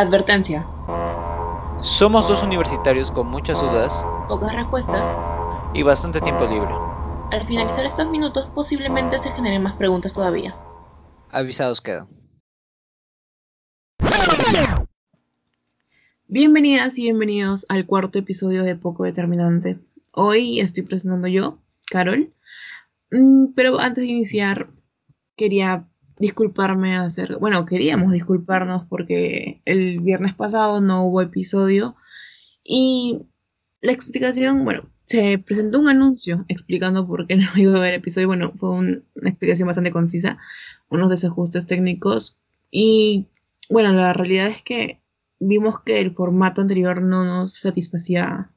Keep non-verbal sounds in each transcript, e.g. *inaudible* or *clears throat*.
Advertencia. Somos dos universitarios con muchas dudas Pocas respuestas. y bastante tiempo libre. Al finalizar estos minutos posiblemente se generen más preguntas todavía. Avisados quedan. Bienvenidas y bienvenidos al cuarto episodio de Poco Determinante. Hoy estoy presentando yo, Carol. Mm, Pero antes de iniciar, quería disculparme hacer, bueno, queríamos disculparnos porque el viernes pasado no hubo episodio y la explicación, bueno, se presentó un anuncio explicando por qué *laughs* no iba a haber episodio, bueno, fue un- una explicación bastante concisa, unos desajustes técnicos y bueno, la realidad es que vimos que el formato anterior no nos satisfacía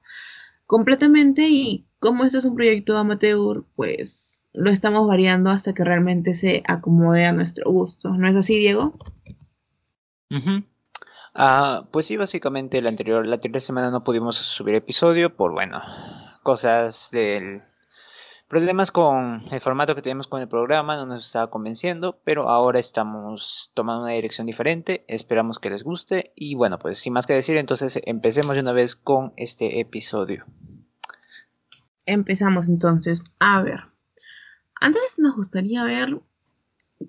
completamente y como este es un proyecto amateur, pues lo estamos variando hasta que realmente se acomode a nuestro gusto. ¿No es así, Diego? Ujú. Ah, pues sí, básicamente la anterior, la anterior semana no pudimos subir episodio por, bueno, cosas del... Problemas con el formato que tenemos con el programa, no nos estaba convenciendo, pero ahora estamos tomando una dirección diferente, esperamos que les guste y bueno, pues sin más que decir, entonces empecemos de una vez con este episodio. Empezamos entonces. A ver, antes nos gustaría ver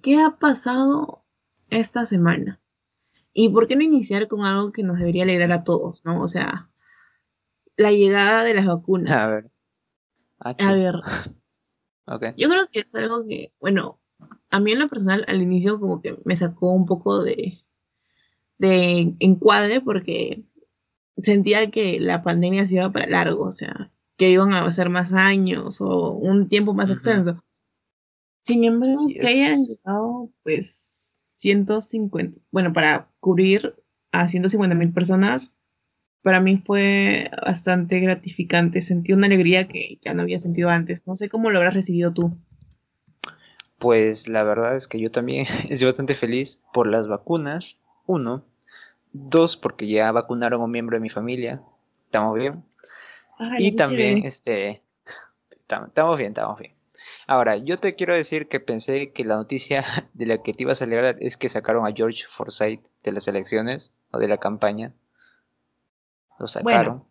qué ha pasado esta semana. ¿Y por qué no iniciar con algo que nos debería alegrar a todos, ¿no? O sea, la llegada de las vacunas. A ver. Ah, A ver, *laughs* Ok. Yo creo que es algo que, bueno, a mí en lo personal al inicio como que me sacó un poco de, de encuadre porque sentía que la pandemia se iba para largo, o sea, que iban a ser más años o un tiempo más extenso. Sin embargo, que hayan llegado pues 150, bueno, para cubrir a 150 mil personas, para mí fue bastante gratificante. Sentí una alegría que ya no había sentido antes. No sé cómo lo habrás recibido tú. Pues la verdad es que yo también *laughs* estoy bastante feliz por las vacunas. Uno. Dos, porque ya vacunaron a un miembro de mi familia. Estamos bien. Ay, Y también, chévere. este, tam- estamos bien, estamos bien. Ahora, yo te quiero decir que pensé que la noticia *laughs* de la que te ibas a alegrar es que sacaron a George Forsyth de las elecciones o de la campaña. Lo sacaron.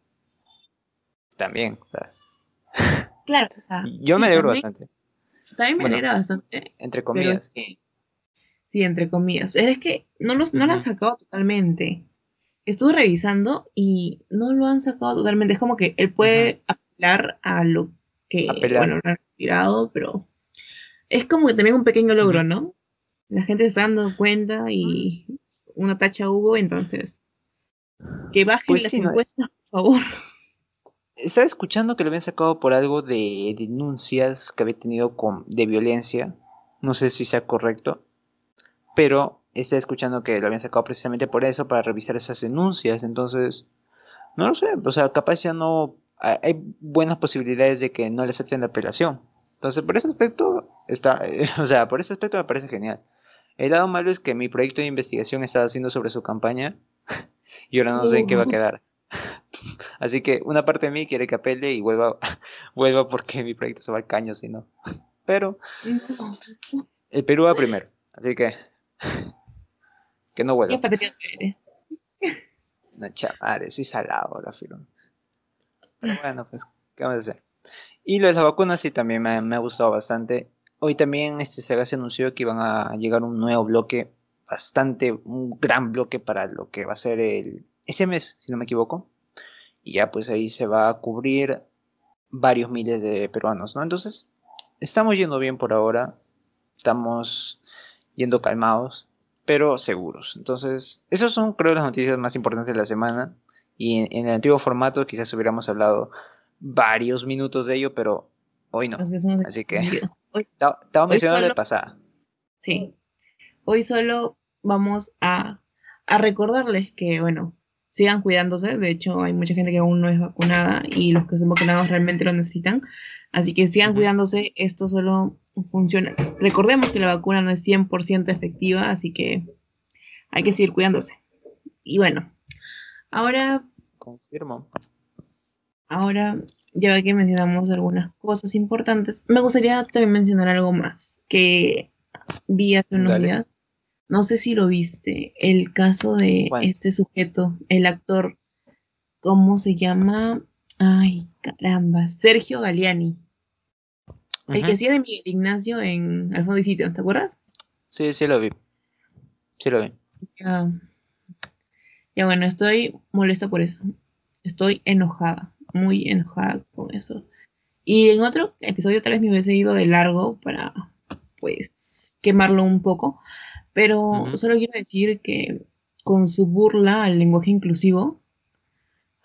También, o sea, *laughs* Claro, o sea, yo me sí, alegro también, bastante, también me Bueno, bastante, entre pero comillas. es que, sí, entre comillas, pero es que no, los, no lo han Ujú. sacado totalmente. Estuve revisando y no lo han sacado totalmente. Es como que él puede apelar a lo que, Apelar. bueno, pero es como que también un pequeño logro. ¿no? La gente se está dando cuenta y una tacha hubo, entonces que bajen Pues las encuestas, por favor. Estaba escuchando que lo habían sacado por algo de denuncias que había tenido con, de violencia. No sé si sea correcto. Pero estaba escuchando que lo habían sacado precisamente por eso, para revisar esas denuncias. Entonces, no lo sé. O sea, capaz ya no. Hay buenas posibilidades de que no le acepten la apelación. Entonces, por ese aspecto, está. *laughs* o sea, por ese aspecto me parece genial. El lado malo es que mi proyecto de investigación estaba haciendo sobre su campaña. *laughs* y ahora no sé en qué va a quedar. *laughs* Así que una parte de mí quiere que apele y vuelva, vuelva porque mi proyecto se va al caño, si no. Pero el Perú va primero, así que que no Qué vuelva. patriota eres. No, chaval, soy salado, la firma. Pero bueno, pues, ¿qué vamos a hacer? Y lo de las vacunas sí también me, me ha gustado bastante. Hoy también este Sega se anunció que iban a llegar un nuevo bloque, bastante, un gran bloque para lo que va a ser el este mes, si no me equivoco. Y ya pues ahí se va a cubrir varios miles de peruanos, ¿no? Entonces, estamos yendo bien por ahora. Estamos yendo calmados, pero seguros. Entonces, esas son creo las noticias más importantes de la semana. Y en, en el antiguo formato quizás hubiéramos hablado varios minutos de ello, pero hoy no. Así que- Estaba *laughs* mencionando de pasada. sí. Hoy solo vamos a, a recordarles que, bueno, sigan cuidándose. De hecho, hay mucha gente que aún no es vacunada y los que son vacunados realmente lo necesitan. Así que sigan cuidándose. Esto solo funciona. Recordemos que la vacuna no es 100% efectiva, así que hay que seguir cuidándose. Y bueno, ahora Confirmo. Ahora, ya que mencionamos algunas cosas importantes, me gustaría también mencionar algo más que vi hace unos Dale. días. no sé si lo viste, el caso de este sujeto, el actor, ¿cómo se llama? Ay, caramba, Sergio Galiani. El que hacía de Miguel Ignacio en Al fondo y sitio, ¿te acuerdas? Sí, sí lo vi. Sí lo vi. Ya. ya bueno, estoy molesta por eso. Estoy enojada, muy enojada con eso. Y en otro episodio tal vez me hubiese ido de largo para, pues, quemarlo un poco. Pero solo quiero decir que con su burla al lenguaje inclusivo,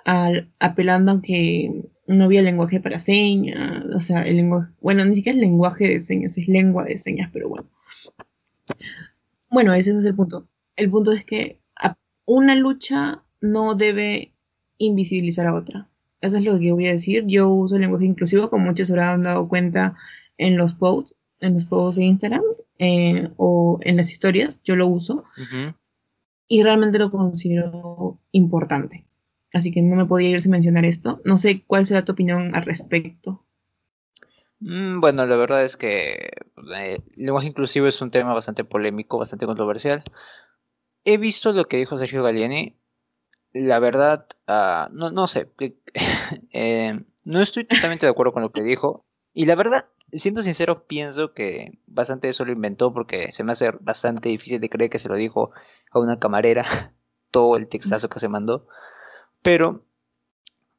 al, apelando a que no había lenguaje para señas, o sea, el lenguaje, bueno, ni siquiera es lenguaje de señas, es lengua de señas, pero bueno. Bueno, ese no es el punto. El punto es que una lucha no debe invisibilizar a otra. Eso es lo que voy a decir. Yo uso el lenguaje inclusivo, como muchos se habrán dado cuenta en los posts, en los posts de Instagram eh, o en las historias. Yo lo uso. Y realmente lo considero importante. Así que no me podía ir sin mencionar esto. No sé cuál será tu opinión al respecto. Mm, bueno, la verdad es que eh, el lenguaje inclusivo es un tema bastante polémico, bastante controversial. He visto lo que dijo Sergio Galliani. La verdad, ah, no, no sé. *laughs* Eh, no estoy totalmente de acuerdo con lo que dijo. Y la verdad, siendo sincero, pienso que bastante eso lo inventó porque se me hace bastante difícil de creer que se lo dijo a una camarera *laughs* todo el textazo que se mandó. Pero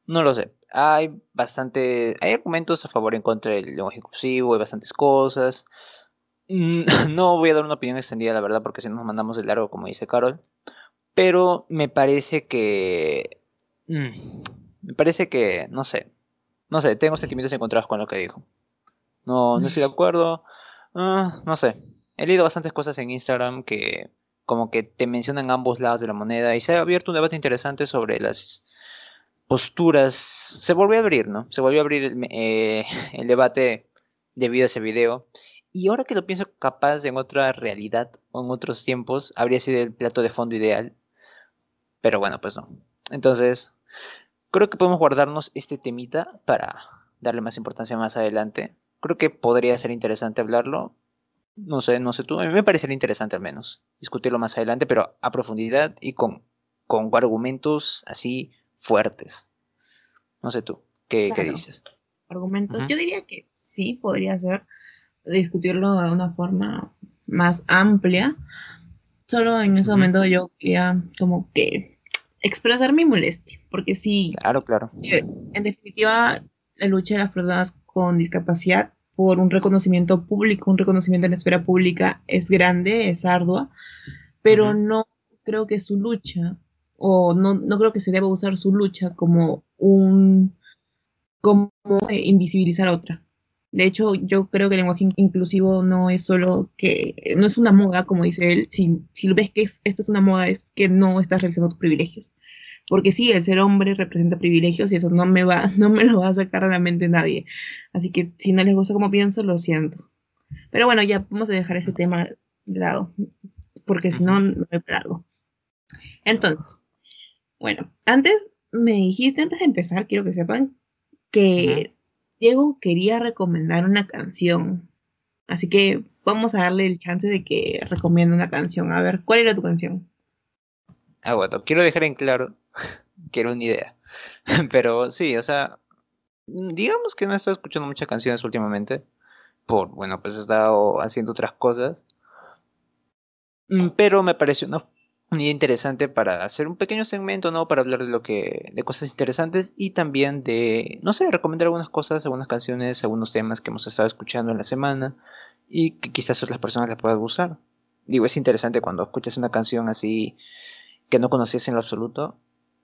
no lo sé. Hay bastante. Hay argumentos a favor y en contra del lenguaje inclusivo, hay bastantes cosas. Mm, *laughs* no voy a dar una opinión extendida, la verdad, porque si no nos mandamos de largo, como dice Carol. Pero me parece que. Mm, me parece que. No sé. No sé, tengo sentimientos encontrados con lo que dijo. No, no estoy de *laughs* acuerdo. Ah, no sé. He leído bastantes cosas en Instagram que como que te mencionan ambos lados de la moneda y se ha abierto un debate interesante sobre las posturas. Se volvió a abrir, ¿no? Se volvió a abrir el, eh, *laughs* el debate debido a ese video. Y ahora que lo pienso, capaz en otra realidad o en otros tiempos habría sido el plato de fondo ideal. Pero bueno, pues no. Entonces, creo que podemos guardarnos este temita para darle más importancia más adelante. Creo que podría ser interesante hablarlo, no sé, no sé tú. A mí me parecería interesante al menos discutirlo más adelante, pero a profundidad y con, con argumentos así fuertes. No sé tú, ¿qué, dices? Argumentos. Yo diría que sí, podría ser discutirlo de una forma más amplia. Solo en ese momento yo quería como que expresar mi molestia, porque sí. Claro, claro. Eh, en definitiva, la lucha de las personas con discapacidad por un reconocimiento público, un reconocimiento en la esfera pública es grande, es ardua, pero no creo que su lucha, o no, no creo que se deba usar su lucha como un, como invisibilizar a otra. De hecho, yo creo que el lenguaje inclusivo no es solo que, no es una moda, como dice él, si, si ves que esto es una moda, es que no estás realizando tus privilegios. Porque sí, el ser hombre representa privilegios y eso no me va, *laughs* no me lo va a sacar de la mente nadie. Así que si no les gusta como pienso, lo siento. Pero bueno, ya vamos a dejar ese tema de lado, porque si no, me algo. Entonces, bueno, antes me dijiste, antes de empezar, quiero que sepan que Diego quería recomendar una canción. Así que vamos a darle el chance de que recomiende una canción. A ver, ¿cuál era tu canción? Ah, bueno, quiero dejar en claro *laughs* que era una idea. *laughs* Pero sí, o sea, digamos que no he estado escuchando muchas canciones últimamente. Por, bueno, pues he estado haciendo otras cosas. Mm, pero me pareció una, interesante para hacer un pequeño segmento, ¿no? Para hablar de lo que. de cosas interesantes. Y también de. no sé, recomendar algunas cosas, algunas canciones, algunos temas que hemos estado escuchando en la semana. Y que quizás otras personas les pueda gustar. Digo, es interesante cuando escuchas una canción así que no conocías en lo absoluto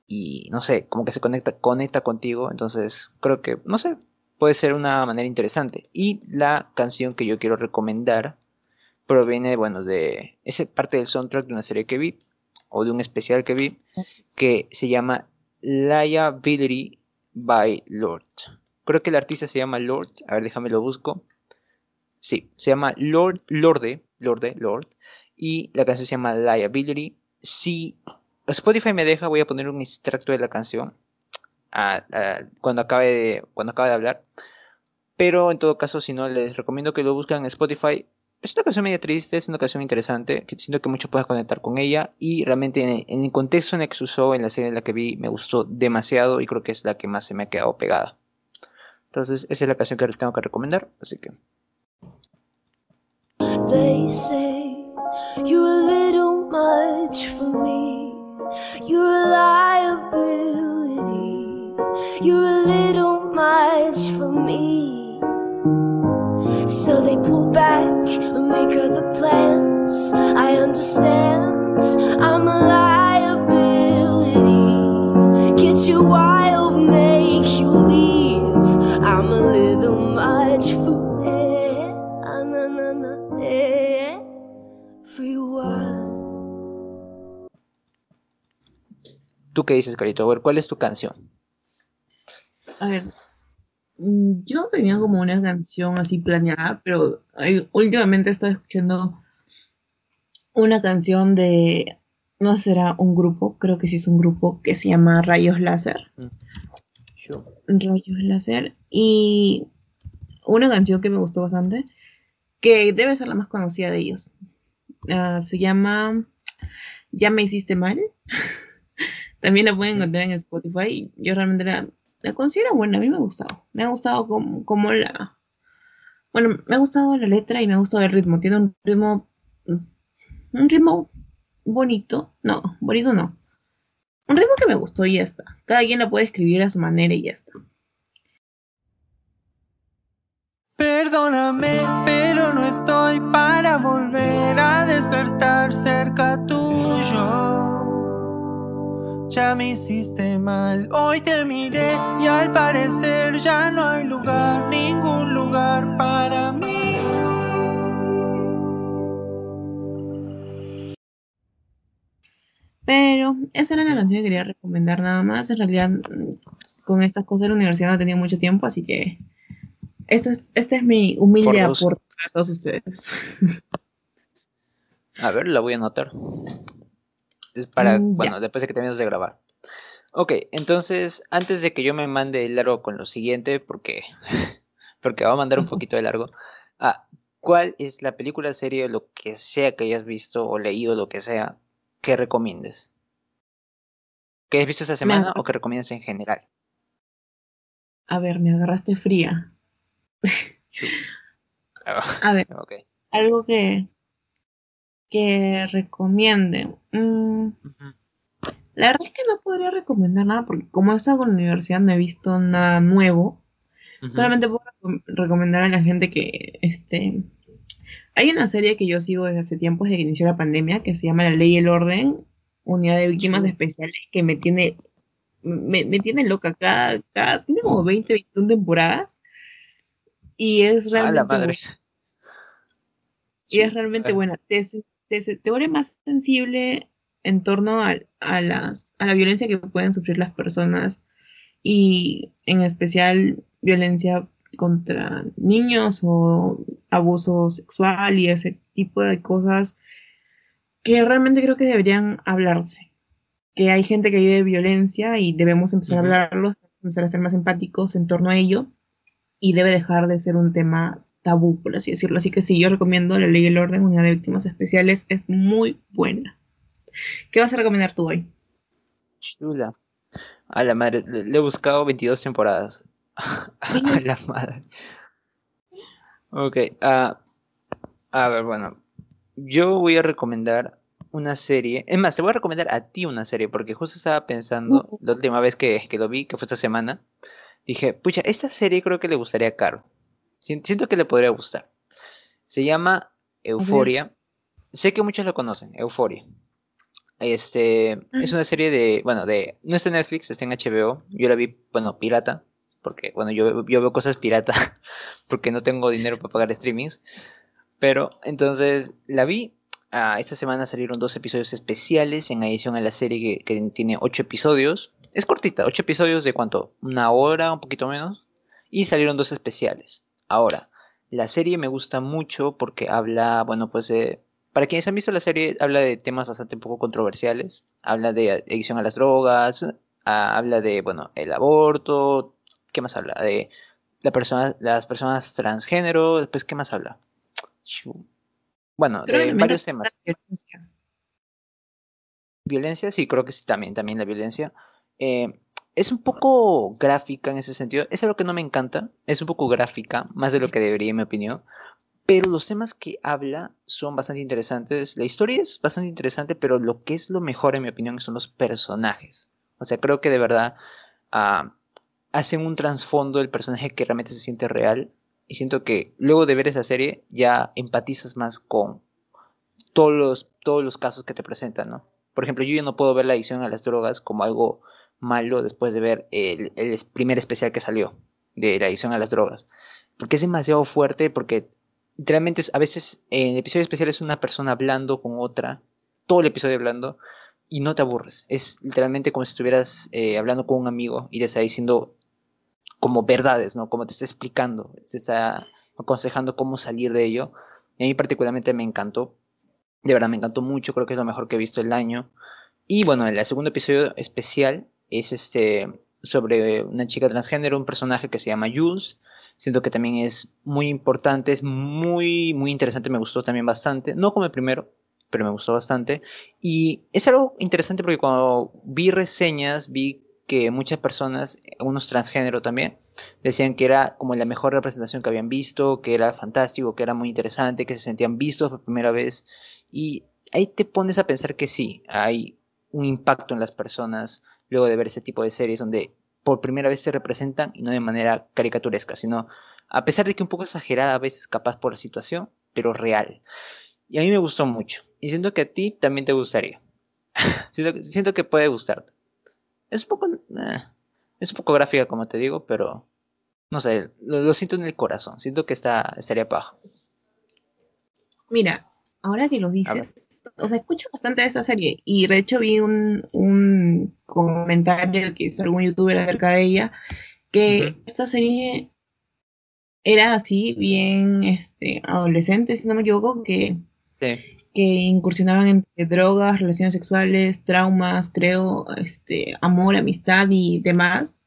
y no sé, como que se conecta, conecta contigo, entonces creo que, no sé, puede ser una manera interesante. Y la canción que yo quiero recomendar proviene, bueno, de esa parte del soundtrack de una serie que vi, o de un especial que vi, que se llama Liability by Lord. Creo que el artista se llama Lord, a ver, déjame lo busco. Sí, se llama Lord, Lorde, Lorde, Lord, y la canción se llama Liability si Spotify me deja, voy a poner un extracto de la canción cuando, acabe de, cuando acabe de hablar. Pero en todo caso, si no, les recomiendo que lo busquen en Spotify. Es una canción media triste, es una canción interesante, que siento que mucho puedes conectar con ella y realmente en, el contexto en el que se usó en la serie en la que vi me gustó demasiado y creo que es la que más se me ha quedado pegada. Entonces esa es la canción que tengo que recomendar, así que... They say you're a little much for me. You're liability. You're a little much for me. So they pull back and make other plans. I understand I'm a liability. Get you wild, make you leave. I'm a little much for it. Ah, na, na, na, everyone. ¿Tú qué dices, Carito? A ver, ¿cuál es tu canción? A ver, yo no tenía como una canción así planeada, pero últimamente estoy escuchando una canción de, no será un grupo, creo que sí es un grupo que se llama Rayos Láser. Mm. Rayos Láser. Y una canción que me gustó bastante, que debe ser la más conocida de ellos. Ah, se llama Ya me hiciste mal. *laughs* También la pueden encontrar en Spotify. Yo realmente la, la considero buena, a mí me ha gustado. Me ha gustado como, la... Bueno, me ha gustado la letra y me ha gustado el ritmo. Tiene un ritmo... Un ritmo bonito. No, bonito no. Un ritmo que me gustó y ya está. Cada quien la puede escribir a su manera y ya está. Perdóname, pero no estoy para volver a despertar cerca tuyo ya me hiciste mal. Hoy te miré y al parecer ya no hay lugar, ningún lugar para mí. Pero esa era la canción que quería recomendar nada más. En realidad, con estas cosas de la universidad no tenía mucho tiempo, así que este es, este es mi humilde aporte a todos ustedes. A ver, la voy a anotar. Es para, mm, bueno, después de que terminemos de grabar. Ok, entonces, antes de que yo me mande el largo con lo siguiente, porque, *laughs* porque va a mandar un poquito de largo, ah, ¿cuál es la película, serie, lo que sea que hayas visto o leído, lo que sea, que recomiendes? ¿Que hayas visto esta semana o que recomiendes en general? A ver, me agarraste fría. *laughs* a ver, *laughs* algo que, que recomiende. Mm, la verdad es que no podría recomendar nada porque como he estado con la universidad no he visto nada nuevo. Solamente puedo recomendar a la gente que este hay una serie que yo sigo desde hace tiempo, desde que inició la pandemia, que se llama La Ley y el Orden, Unidad de Víctimas Especiales, que me tiene me, tiene loca. Cada, tiene como 20, 21 temporadas. Y es realmente. madre. Y es realmente buena. Te, te, te vuelve más sensible en torno a, a, las, a la violencia que pueden sufrir las personas y en especial violencia contra niños o abuso sexual y ese tipo de cosas que realmente creo que deberían hablarse. Que hay gente que vive violencia y debemos empezar a hablarlo, empezar a ser más empáticos en torno a ello y debe dejar de ser un tema tabú, por así decirlo. Así que sí, yo recomiendo La Ley y el Orden, Unidad de Víctimas Especiales, es muy buena. ¿Qué vas a recomendar tú hoy? Chula. A la madre, le he buscado 22 temporadas. *laughs* a la madre. Ok, uh, a ver, bueno. Yo voy a recomendar una serie. Es más, te voy a recomendar a ti una serie, porque justo estaba pensando uh. la última vez que, que, lo vi, que fue esta semana. Dije, pucha, esta serie creo que le gustaría a Caro. Siento que le podría gustar. Se llama Euforia. Sé que muchos lo conocen, Euforia. Este, es una serie de, bueno, de, no está en Netflix, está en HBO. Yo la vi, bueno, pirata, porque, bueno, yo, yo veo cosas pirata, *laughs* porque no tengo dinero para pagar streamings. Pero, entonces, la vi. Ah, esta semana salieron dos episodios especiales en adición a la serie que, que tiene ocho episodios. Es cortita, ocho episodios de cuánto, una hora, un poquito menos. Y salieron dos especiales. Ahora, la serie me gusta mucho porque habla, bueno, pues de para quienes han visto la serie, habla de temas bastante poco controversiales. Habla de adicción a las drogas, ah, habla de, bueno, el aborto. ¿Qué más habla? De la persona, las personas transgénero. Después, ¿qué más habla? Bueno, de varios temas. violencia. Violencia, sí, creo que sí, también, también la violencia. Eh, es un poco gráfica en ese sentido. Es algo que no me encanta. Es un poco gráfica, más de lo que debería, en mi opinión. Pero los temas que habla son bastante interesantes. La historia es bastante interesante, pero lo que es lo mejor, en mi opinión, son los personajes. O sea, creo que de verdad ah, hacen un trasfondo del personaje que realmente se siente real. Y siento que luego de ver esa serie ya empatizas más con todos los, todos los casos que te presentan, ¿no? Por ejemplo, yo ya no puedo ver la adicción a las drogas como algo malo después de ver el, primer especial que salió de la adicción a las drogas. Porque es demasiado fuerte, porque literalmente a veces en el episodio especial es una persona hablando con otra, todo el episodio hablando, y no te aburres. Es literalmente como si estuvieras eh, hablando con un amigo y te está diciendo como verdades, ¿no? Como te está explicando, te está aconsejando cómo salir de ello. Y a mí particularmente me encantó. De verdad, me encantó mucho, creo que es lo mejor que he visto el año. Y bueno, el segundo episodio especial es este sobre una chica transgénero, un personaje que se llama Jules. Siento que también es muy importante, es muy, muy interesante, me gustó también bastante. No como el primero, pero me gustó bastante. Y es algo interesante porque cuando vi reseñas, vi que muchas personas, unos transgénero también, decían que era como la mejor representación que habían visto, que era fantástico, que era muy interesante, que se sentían vistos por primera vez. Y ahí te pones a pensar que sí, hay un impacto en las personas luego de ver ese tipo de series donde por primera vez se representan y no de manera caricaturesca, sino a pesar de que un poco exagerada a veces capaz por la situación, pero real. Y a mí me gustó mucho. Y siento que a ti también te gustaría. *laughs* siento, que- siento que puede gustarte. Es un poco... eh, es un poco gráfica, como te digo, pero... No sé, lo, lo siento en el corazón. Siento que está, estaría paja. Mira, ahora que lo dices, o sea, escucho bastante de esa serie y de hecho vi un, un comentario que hizo algún youtuber acerca de ella, que esta serie era así, bien este, adolescente, si no me equivoco, que, Sí. que incursionaban entre drogas, relaciones sexuales, traumas, creo, este, amor, amistad y demás.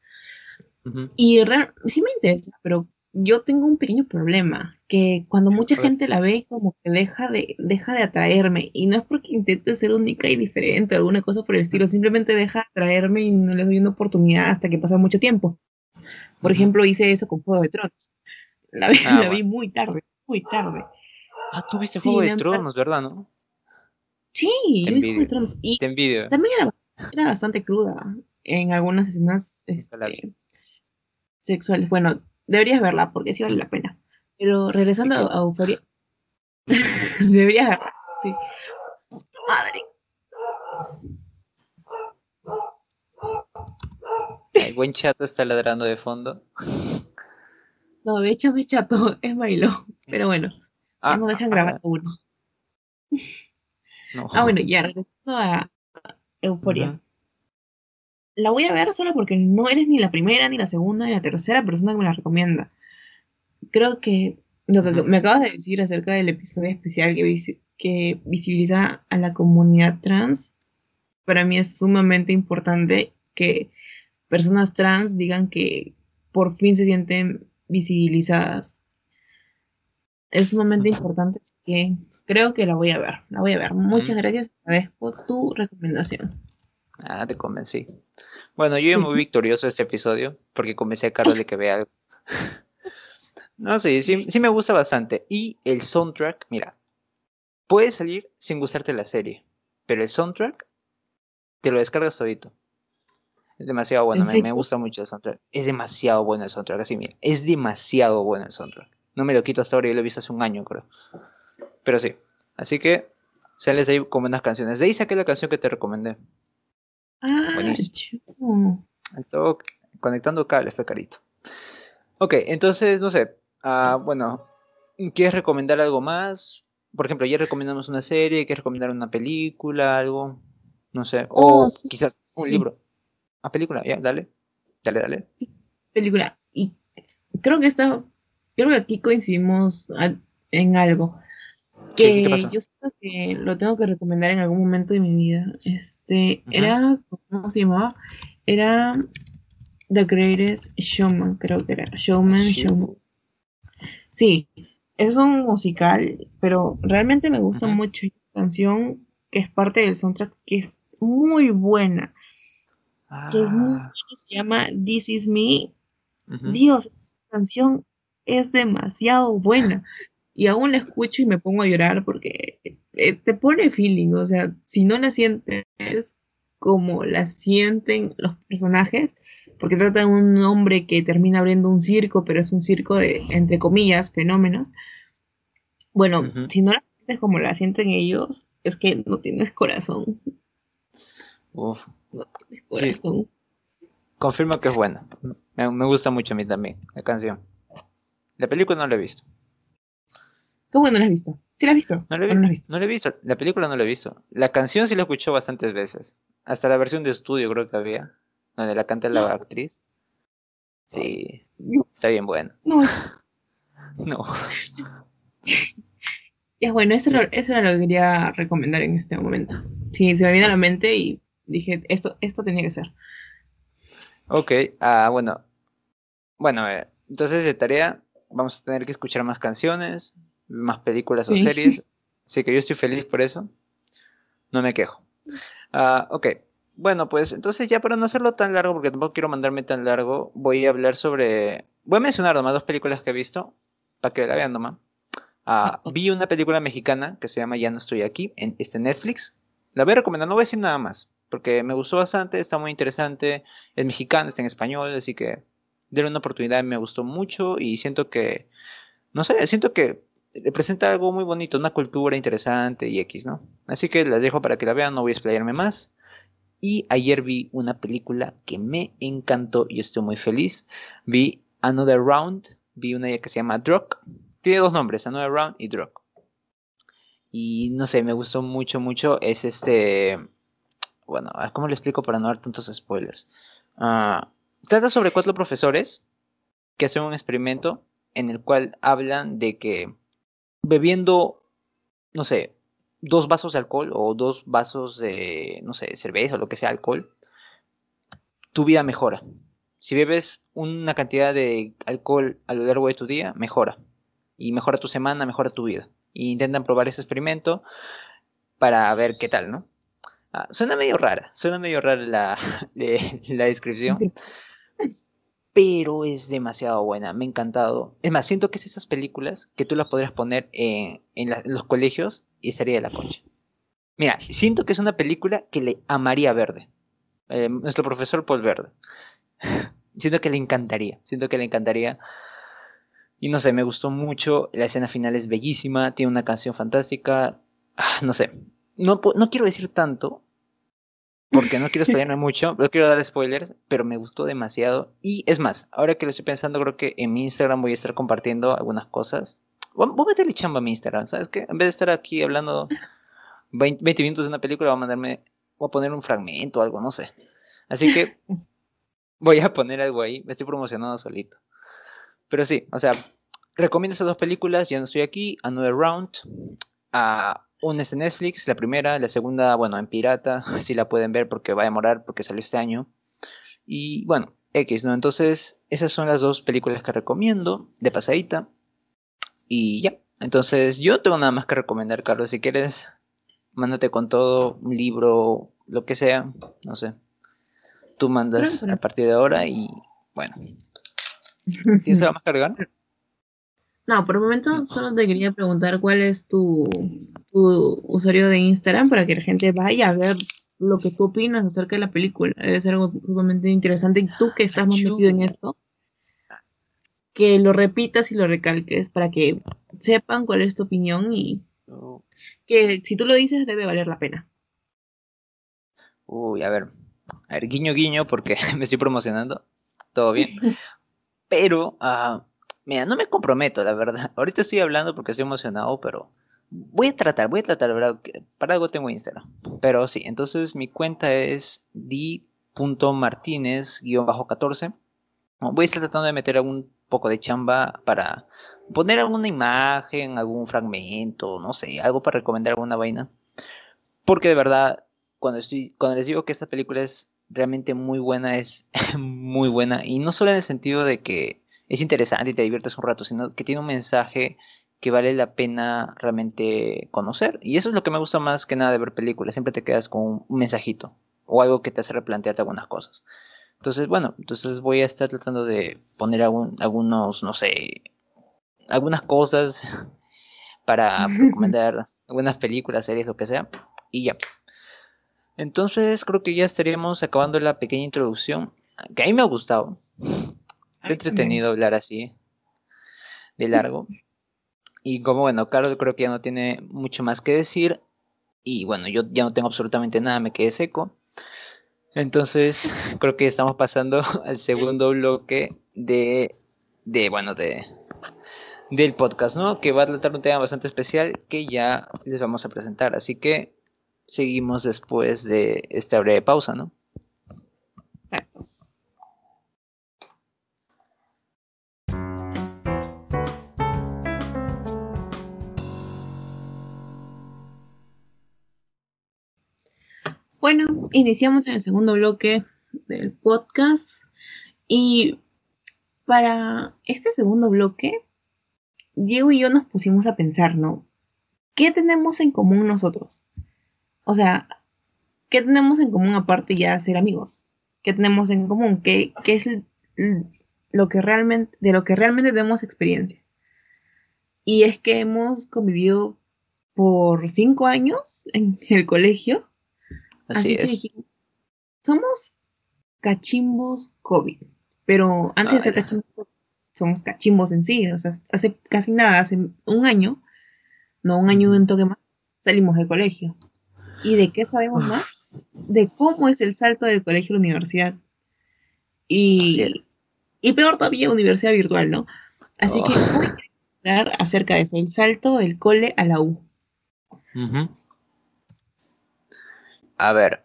Y sí me interesa, pero yo tengo un pequeño problema, que cuando mucha gente la ve, como que deja de, deja de atraerme. Y no es porque intente ser única y diferente o alguna cosa por el estilo, simplemente deja de atraerme y no le doy una oportunidad hasta que pasa mucho tiempo. Por ejemplo, hice eso con Juego de Tronos. La, vi- Ah, *laughs* la vi muy tarde, muy tarde. Ah, tú viste Sí, Juego me de Tronos, ¿verdad, no? Sí, yo vi Juego de. Tronos. Y Te envidio. también era, era bastante cruda en algunas escenas este, sexuales. Bueno, deberías verla porque sí vale la pena. Pero regresando Sí, a, a Euforia, *laughs* deberías verla, sí. Puta Madre. El buen chato está ladrando de fondo. No, de hecho mi chato *laughs* es bailó. Pero bueno, ya no dejan grabar ah, uno. no. Ah, bueno, ya regresando a Euforia. La voy a ver solo porque no eres ni la primera, ni la segunda, ni la tercera persona que me la recomienda. Creo que lo que me acabas de decir acerca del episodio especial que, visi- que visibiliza a la comunidad trans, para mí es sumamente importante que personas trans digan que por fin se sienten visibilizadas. Es sumamente importante, así que creo que la voy a ver. La voy a ver. Muchas gracias. Agradezco tu recomendación. Ah, te convencí. Bueno, yo muy *laughs* victorioso este episodio porque convencí a Carlos de que vea algo. *laughs* No, sí, sí, sí me gusta bastante. Y el soundtrack, mira, puede salir sin gustarte la serie, pero el soundtrack te lo descargas todito. Es demasiado bueno, ¿En me, me gusta mucho el soundtrack. Es demasiado bueno el soundtrack, así mira, es demasiado bueno el soundtrack. No me lo quito hasta ahora, yo lo he visto hace un año, creo. Pero sí, así que sales de ahí con buenas canciones. De ahí saqué la canción que te recomendé. Ah, Buenísimo. todo conectando cables, fue carito. Ok, entonces, no sé. ah, bueno, ¿quieres recomendar algo más? Por ejemplo, ya recomendamos una serie, ¿quieres recomendar una película, algo? No sé. O Oh, sí, quizás un libro. ¿A película? Ya, dale. Dale, dale. película. Y creo que esta, creo que aquí coincidimos en algo. ¿Qué- Que qué yo siento que lo tengo que recomendar en algún momento de mi vida. Este, era, ¿cómo se llamaba? Era The Greatest Showman, creo que era. Showman, Sí. Showman. Sí, es un musical, pero realmente me gusta Ujú. mucho esta canción que es parte del soundtrack, que es muy buena, que es muy Ah, buena, se llama This Is Me. Dios, esta canción es demasiado buena. Y aún la escucho y me pongo a llorar porque eh, te pone feeling, o sea, si no la sientes como la sienten los personajes, porque trata de un hombre que termina abriendo un circo, pero es un circo de, entre comillas, fenómenos. Bueno, si no la sientes como la sienten ellos, es que no tienes corazón. Uf, No tienes Sí. corazón. confirmo que es buena. Me, me gusta mucho a mí también, la canción. La película no la he visto. ¿Cómo no la has visto? ¿Sí la has visto? No la, he, ¿O no la has visto? no la he visto. La película no la he visto. La canción sí la escuché bastantes veces. Hasta la versión de estudio creo que había. Donde la canta la No. actriz. Sí, No, está bien buena. no, *laughs* No. *laughs* Ya bueno, eso, eso era lo que quería recomendar en este momento. Sí, se me vino a la mente y dije, esto, esto tenía que ser. Ok, ah, bueno. Bueno, eh, entonces de tarea vamos a tener que escuchar más canciones, más películas o Sí. series. *laughs* Así que yo estoy feliz por eso. No me quejo. Ah, ok, bueno, pues entonces ya para no hacerlo tan largo, porque tampoco quiero mandarme tan largo, voy a hablar sobre... Voy a mencionar nomás dos películas que he visto, para que la vean nomás. Ah, vi una película mexicana que se llama Ya no estoy aquí, en este Netflix. La voy a recomendar, no voy a decir nada más, porque me gustó bastante, está muy interesante. Es mexicano, está en español, así que denle una oportunidad, me gustó mucho y siento que, no sé, siento que representa algo muy bonito, una cultura interesante y X, ¿no? Así que la dejo para que la vean, no voy a explayarme más. Y ayer vi una película que me encantó y estoy muy feliz. Vi Another Round, vi una que se llama Drug. Tiene dos nombres, Another Round y Drug. Y no sé, me gustó mucho, mucho. Es este. Bueno, a ver, ¿cómo le explico para no dar tantos spoilers? Ah, trata sobre cuatro profesores que hacen un experimento en el cual hablan de que bebiendo, no sé, dos vasos de alcohol o dos vasos de, no sé, cerveza o lo que sea alcohol, tu vida mejora. Si bebes una cantidad de alcohol a lo largo de tu día, mejora. Y mejora tu semana, mejora tu vida. Y intentan probar ese experimento para ver qué tal, ¿no? Ah, suena medio rara, suena medio rara la, de- *laughs* la descripción, pero es demasiado buena, me ha encantado. Es más, siento que es esas películas que tú las podrías poner en, en los colegios y estaría de la concha. Mira, siento que es una película que le amaría Verde, eh, nuestro profesor Paul Verde. *laughs* Siento que le encantaría, siento que le encantaría. Y no sé, me gustó mucho, la escena final es bellísima, tiene una canción fantástica, ah, no sé, no, no quiero decir tanto, porque no quiero *laughs* spoilerme mucho, no quiero dar spoilers, pero me gustó demasiado. Y es más, ahora que lo estoy pensando, creo que en mi Instagram voy a estar compartiendo algunas cosas. Voy a voy a meterle chamba a mi Instagram, ¿sabes qué? En vez de estar aquí hablando 20, 20 minutos de una película, voy a mandarme, voy a poner un fragmento o algo, no sé. Así que *laughs* voy a poner algo ahí, me estoy promocionando solito. Pero sí, o sea, recomiendo esas dos películas, Ya no estoy aquí, Another Round, a una es de Netflix, la primera, la segunda, bueno, en pirata, *laughs* si la pueden ver porque va a demorar porque salió este año. Y bueno, X, ¿no? Entonces, esas son las dos películas que recomiendo de pasadita. Y ya, entonces yo tengo nada más que recomendar, Carlos, si quieres, mándate con todo, un libro, lo que sea, no sé. Tú mandas a partir de ahora y bueno, *laughs* ¿tienes algo más que agregar? No, por el momento solo te quería preguntar cuál es tu, tu usuario de Instagram para que la gente vaya a ver lo que tú opinas acerca de la película. Debe ser algo sumamente interesante. Y tú que estás más metido en esto, que lo repitas y lo recalques para que sepan cuál es tu opinión y que si tú lo dices debe valer la pena. Uy, a ver. A ver, guiño, guiño, porque *laughs* me estoy promocionando. Todo bien. *laughs* Pero, ah, mira, no me comprometo, la verdad. *laughs* Ahorita estoy hablando porque estoy emocionado, pero voy a tratar, voy a tratar, ¿verdad? Para algo tengo Instagram. Pero sí, entonces mi cuenta es di.martinez-14. Voy a estar tratando de meter algún poco de chamba para poner alguna imagen, algún fragmento, no sé, algo para recomendar alguna vaina. Porque de verdad, cuando estoy, cuando les digo que esta película es realmente muy buena, es *laughs* muy buena. Y no solo en el sentido de que es interesante y te diviertes un rato, sino que tiene un mensaje que vale la pena realmente conocer. Y eso es lo que me gusta más que nada de ver películas. Siempre te quedas con un mensajito o algo que te hace replantearte algunas cosas. Entonces, bueno, entonces voy a estar tratando de poner algunos, no sé, algunas cosas *laughs* para *laughs* recomendar algunas películas, series, lo que sea. Y ya. Entonces creo que ya estaríamos acabando la pequeña introducción. Que a mí me ha gustado. Entretenido hablar así. De largo. *laughs* Y como bueno, Carlos creo que ya no tiene mucho más que decir. Y bueno, yo ya no tengo absolutamente nada, me quedé seco. Entonces, *laughs* creo que estamos pasando *laughs* al segundo bloque de, de bueno, de, del podcast, ¿no? Que va a tratar un tema bastante especial que ya les vamos a presentar. Así que seguimos después de esta breve pausa, ¿no? Bueno, iniciamos en el segundo bloque del podcast y para este segundo bloque, Diego y yo nos pusimos a pensar, ¿no? ¿Qué tenemos en común nosotros? O sea, ¿qué tenemos en común aparte ya de ser amigos? ¿Qué tenemos en común? ¿Qué, qué es lo que realmente, de lo que realmente tenemos experiencia? Y es que hemos convivido por cinco años en el colegio Así, es. somos cachimbos COVID, pero antes de ser cachimbos somos cachimbos en sí, o sea, hace casi nada, hace un año, no un año y un toque más, salimos del colegio. ¿Y de qué sabemos más? De cómo es el salto del colegio a la universidad. Y, y peor todavía, universidad virtual, ¿no? Así que oh. voy a hablar acerca de eso, el salto del cole a la U. A ver.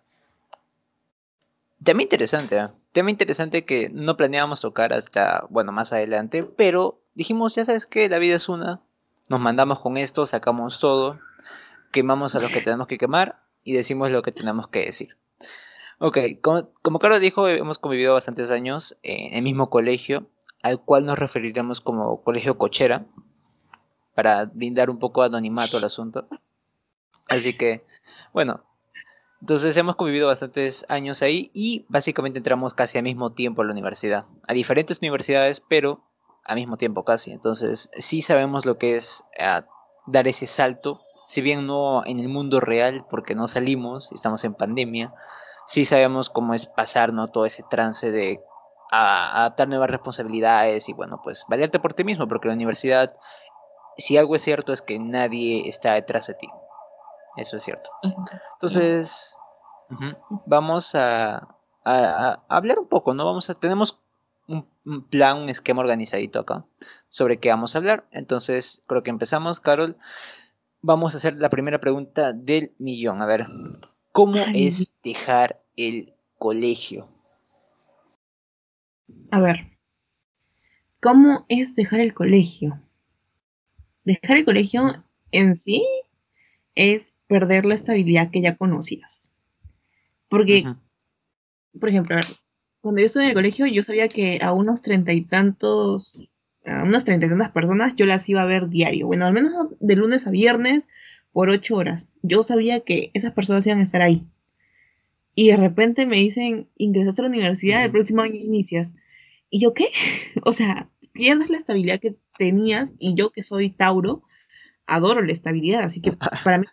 Tema interesante, ¿eh? Tema interesante que no planeábamos tocar hasta, bueno, más adelante, pero dijimos, ya sabes que la vida es una, nos mandamos con esto, sacamos todo, quemamos a lo que tenemos que quemar y decimos lo que tenemos que decir. Ok, como, como Carlos dijo, hemos convivido bastantes años en el mismo colegio, al cual nos referiremos como colegio cochera, para brindar un poco de anonimato al asunto. Así que, bueno, entonces hemos convivido bastantes años ahí y básicamente entramos casi al mismo tiempo a la universidad. A diferentes universidades, pero al mismo tiempo casi. Entonces sí sabemos lo que es eh, dar ese salto. Si bien no en el mundo real, porque no salimos, estamos en pandemia, sí sabemos cómo es pasar ¿no? todo ese trance de adaptar nuevas responsabilidades y bueno, pues valerte por ti mismo, porque la universidad, si algo es cierto, es que nadie está detrás de ti. Eso es cierto. Entonces, vamos a, hablar un poco, ¿no? Vamos a, tenemos un, plan, un esquema organizadito acá sobre qué vamos a hablar. Entonces, creo que empezamos, Carol. Vamos a hacer la primera pregunta del millón. A ver, ¿cómo es dejar el colegio? A ver, ¿cómo es dejar el colegio? Dejar el colegio en sí es perder la estabilidad que ya conocías. Porque, por ejemplo, cuando yo estuve en el colegio, yo sabía que a unos treinta y tantos, a unas treinta y tantas personas, yo las iba a ver diario. Bueno, al menos de lunes a viernes por ocho horas. Yo sabía que esas personas iban a estar ahí. Y de repente me dicen, ingresaste a la universidad, el próximo año inicias. Y yo, ¿qué? *laughs* o sea, pierdes la estabilidad que tenías y yo que soy Tauro, adoro la estabilidad. Así que *laughs* para mí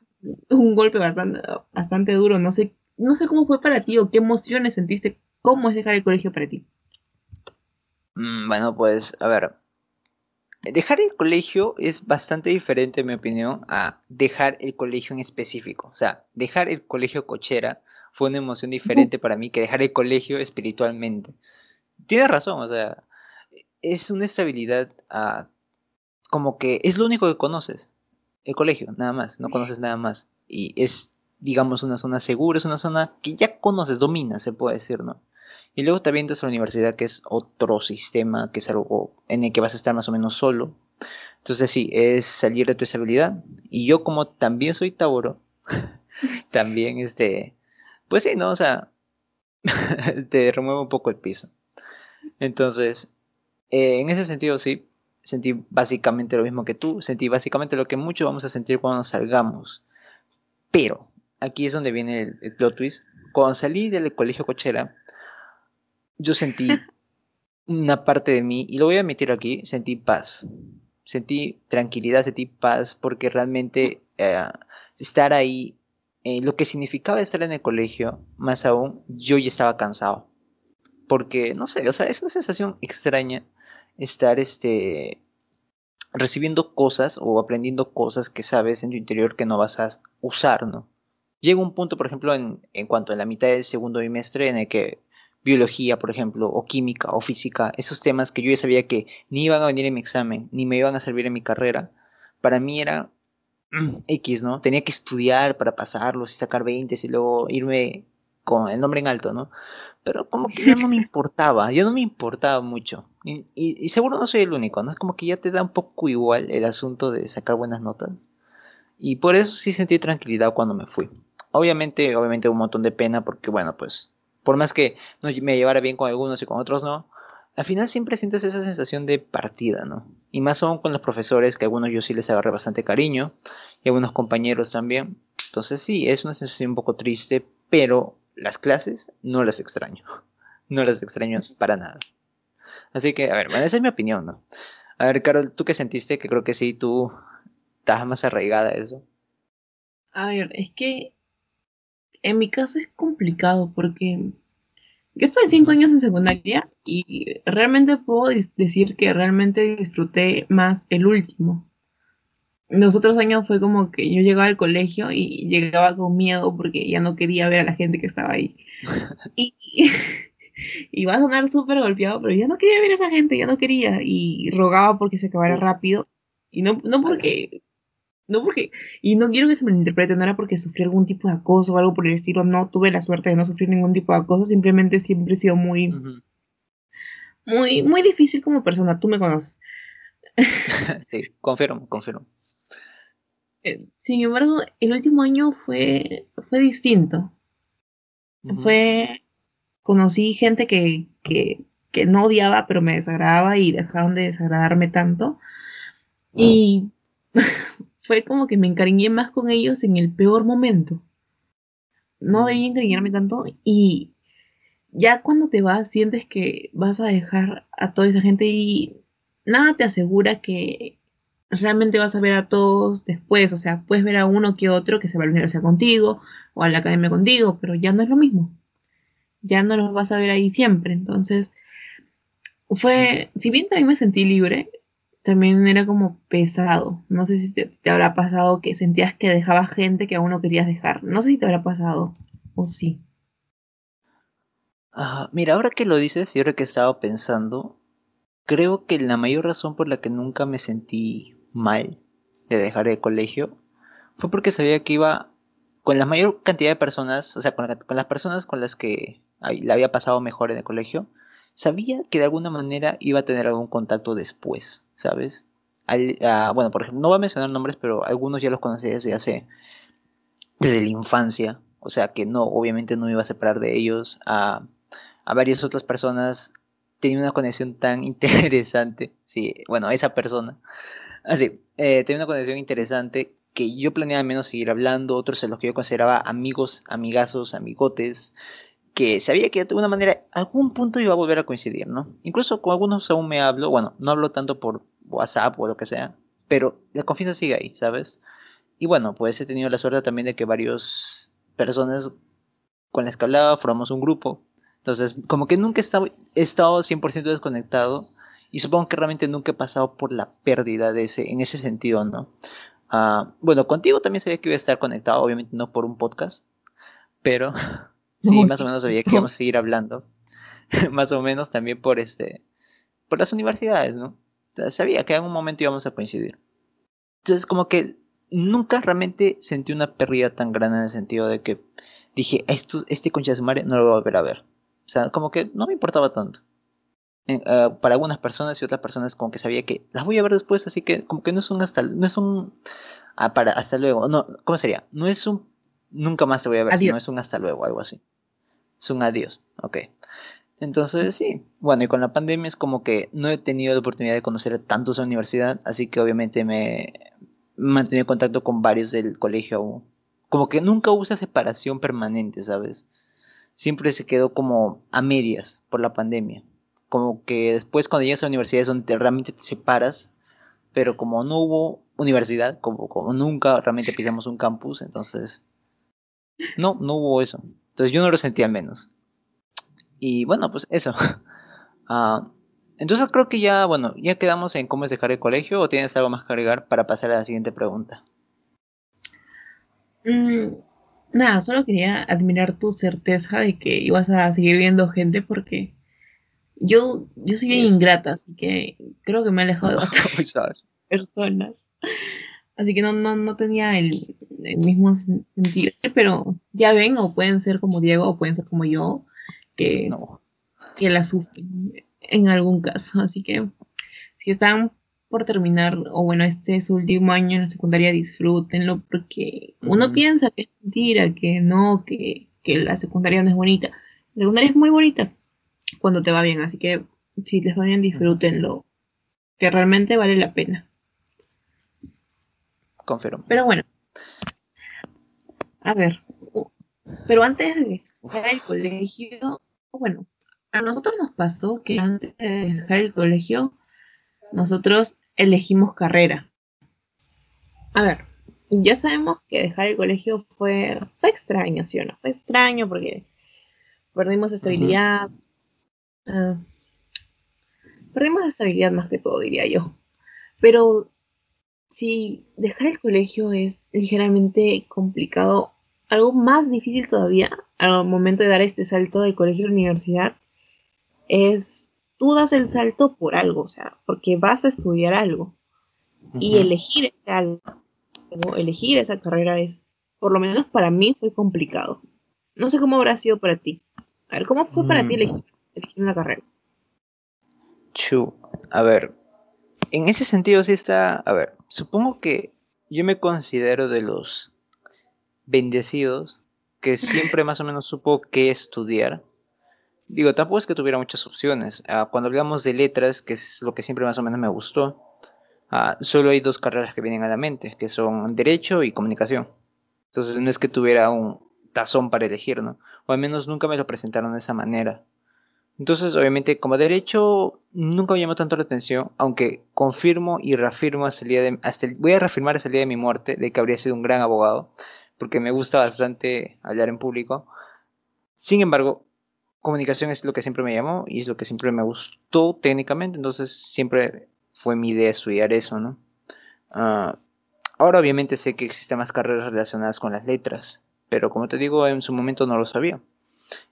un golpe bastante, bastante duro. No sé, no sé cómo fue para ti o qué emociones sentiste. ¿Cómo es dejar el colegio para ti? Mm, bueno, pues, a ver. Dejar el colegio es bastante diferente, en mi opinión, a dejar el colegio en específico. O sea, dejar el colegio cochera fue una emoción diferente para mí que dejar el colegio espiritualmente. Tienes razón, o sea, es una estabilidad ah, como que es lo único que conoces el colegio, nada más, no conoces nada más. Y es, digamos, una zona segura, es una zona que ya conoces, dominas, se puede decir, ¿no? Y luego te avientas a la universidad, que es otro sistema, que es algo en el que vas a estar más o menos solo. Entonces sí, es salir de tu estabilidad. Y yo como también soy Tauro, *laughs* también este, pues sí, ¿no? O sea, *laughs* te remueve un poco el piso. Entonces, eh, en ese sentido sí, sentí básicamente lo mismo que tú, sentí básicamente lo que muchos vamos a sentir cuando salgamos. Pero, aquí es donde viene el, el plot twist. Cuando salí del colegio cochera, yo sentí *laughs* una parte de mí, y lo voy a admitir aquí, sentí paz. Sentí tranquilidad, sentí paz, porque realmente eh, estar ahí, eh, lo que significaba estar en el colegio, más aún, yo ya estaba cansado. Porque, no sé, o sea, es una sensación extraña estar este, recibiendo cosas o aprendiendo cosas que sabes en tu interior que no vas a usar, ¿no? Llega un punto, por ejemplo, en, en cuanto a la mitad del segundo bimestre, en el que biología, por ejemplo, o química, o física, esos temas que yo ya sabía que ni iban a venir en mi examen, ni me iban a servir en mi carrera, para mí era *clears throat* X, ¿no? Tenía que estudiar para pasarlos y sacar 20 y luego irme con el nombre en alto, ¿no? Pero como que ya no me *laughs* importaba, yo no me importaba mucho. Y, y, seguro no soy el único, ¿no? Es como que ya te da un poco igual el asunto de sacar buenas notas. Y por eso sí sentí tranquilidad cuando me fui. Obviamente, obviamente un montón de pena porque, bueno, pues por más que no me llevara bien con algunos y con otros no, al final siempre sientes esa sensación de partida, ¿no? Y más aún con los profesores, que a algunos yo sí les agarré bastante cariño, y algunos compañeros también. Entonces sí, es una sensación un poco triste, pero las clases no las extraño. *laughs* No las extraño para nada. Así que, a ver, bueno, esa es mi opinión, ¿no? A ver, Carol, ¿tú qué sentiste? Que creo que sí, tú estás más arraigada a eso. A ver, es que en mi caso es complicado porque yo estoy cinco años en secundaria y realmente puedo decir que realmente disfruté más el último. Los otros años fue como que yo llegaba al colegio y llegaba con miedo porque ya no quería ver a la gente que estaba ahí. *laughs* y, *laughs* *laughs* y va a sonar súper golpeado, pero ya no quería ver a esa gente, ya no quería. Y rogaba porque se acabara rápido. Y no, no porque no porque, y no quiero que se me interprete, no era porque sufrí algún tipo de acoso o algo por el estilo, no tuve la suerte de no sufrir ningún tipo de acoso, simplemente siempre he sido muy, muy, muy difícil como persona, tú me conoces. *laughs* sí, confirmo, confirmo. Eh, sin embargo, el último año fue, fue distinto. Fue, conocí gente que, que, que no odiaba, pero me desagradaba y dejaron de desagradarme tanto. Y *laughs* fue como que me encariñé más con ellos en el peor momento. No mm. debí encariñarme tanto y ya cuando te vas sientes que vas a dejar a toda esa gente y nada te asegura que realmente vas a ver a todos después. O sea, puedes ver a uno que otro que se va a la universidad contigo o a la academia contigo, pero ya no es lo mismo. Ya no los vas a ver ahí siempre. Entonces, fue, si bien también me sentí libre, también era como pesado. No sé si te, habrá pasado que sentías que dejaba gente que aún no querías dejar. No sé si te habrá pasado o sí. mira, ahora que lo dices y ahora que he estado pensando, creo que la mayor razón por la que nunca me sentí mal de dejar el colegio fue porque sabía que iba con la mayor cantidad de personas, o sea, con, con las personas con las que la había pasado mejor en el colegio, sabía que de alguna manera iba a tener algún contacto después, ¿sabes? Ah, bueno, por ejemplo, no voy a mencionar nombres, pero algunos ya los conocí desde hace, desde la infancia, o sea que no, obviamente no me iba a separar de ellos, a, a varias otras personas tenía una conexión tan *laughs* interesante, sí, bueno, esa persona, así, eh, tenía una conexión interesante que yo planeaba menos seguir hablando, otros en los que yo consideraba amigos, amigazos, amigotes, que sabía que de alguna manera algún punto iba a volver a coincidir, ¿no? Incluso con algunos aún me hablo, bueno, no hablo tanto por WhatsApp o lo que sea, pero la confianza sigue ahí, ¿sabes? Y bueno, pues he tenido la suerte también de que varias personas con las que hablaba formamos un grupo. Entonces, como que nunca he estado, he estado 100% desconectado y supongo que realmente nunca he pasado por la pérdida de ese, en ese sentido, ¿no? Uh, bueno, contigo también sabía que iba a estar conectado, obviamente no por un podcast, pero *laughs* Sí, más o menos sabía que íbamos a seguir hablando. *laughs* más o menos también por este. por las universidades, ¿no? sabía que en algún momento íbamos a coincidir. Entonces, como que nunca realmente sentí una pérdida tan grande en el sentido de que dije, Esto, este concha de su madre no lo voy a volver a ver. O sea, como que no me importaba tanto. Eh, para algunas personas y otras personas como que sabía que las voy a ver después, así que como que no es un hasta, no es un ah, para hasta luego, no, ¿cómo sería? No es un nunca más te voy a ver, sino es un hasta luego, algo así. Es un adiós, ok. Entonces, sí. Bueno, y con la pandemia es como que no he tenido la oportunidad de conocer a tantos en la universidad, así que obviamente me he mantenido contacto con varios del colegio aún. Como que nunca hubo esa separación permanente, ¿sabes? Siempre se quedó como a medias por la pandemia. Como que después cuando llegas a la universidad es donde realmente te separas, pero como no hubo universidad, como, como nunca realmente pisamos un campus, entonces no, no hubo eso. Entonces yo no lo sentía menos. Y bueno, pues eso. *laughs* Ah, entonces creo que ya, bueno, ya quedamos en cómo es dejar el colegio o tienes algo más que agregar para pasar a la siguiente pregunta. Mm, nada, solo quería admirar tu certeza de que ibas a seguir viendo gente porque yo, yo soy bien ingrata, así que creo que me he alejado de *laughs* bastantes personas. Así que no, no, no tenía el, el mismo sentido, pero ya ven, o pueden ser como Diego, o pueden ser como yo, que, que la sufren en algún caso. Así que si están por terminar, o bueno, este es su último año en la secundaria, disfrútenlo, porque uno piensa que es mentira, que no, que, que la secundaria no es bonita. La secundaria es muy bonita cuando te va bien, así que si les va bien, disfrútenlo, que realmente vale la pena. Confirmo. Pero bueno, a ver, pero antes de dejar el colegio, bueno, a nosotros nos pasó que antes de dejar el colegio, nosotros elegimos carrera. A ver, ya sabemos que dejar el colegio fue, fue extraño, ¿sí o no? Fue extraño porque perdimos estabilidad. Ah, perdimos estabilidad más que todo, diría yo. Pero si dejar el colegio es ligeramente complicado algo más difícil todavía al momento de dar este salto del colegio a la universidad es tú das el salto por algo, o sea, porque vas a estudiar algo. Y elegir ese algo, elegir esa carrera es, por lo menos para mí, fue complicado. No sé cómo habrá sido para ti. A ver, ¿cómo fue para ti elegir, mm. elegir una carrera? Chu, a ver, en ese sentido sí está, a ver, supongo que yo me considero de los bendecidos que *laughs* siempre más o menos supo qué estudiar. Digo, tampoco es que tuviera muchas opciones. Ah, cuando hablamos de letras, que es lo que siempre más o menos me gustó, ah, solo hay dos carreras que vienen a la mente, que son Derecho y Comunicación. Entonces no es que tuviera un tazón para elegir, ¿no? O al menos nunca me lo presentaron de esa manera. Entonces, obviamente, como derecho, nunca me llamó tanto la atención, aunque confirmo y reafirmo hasta el día de, hasta voy a reafirmar hasta el día de mi muerte de que habría sido un gran abogado porque me gusta bastante hablar en público. Sin embargo, comunicación es lo que siempre me llamó y es lo que siempre me gustó técnicamente, entonces siempre fue mi idea estudiar eso, ¿no? Ah, ahora obviamente sé que existen más carreras relacionadas con las letras, pero como te digo, en su momento no lo sabía.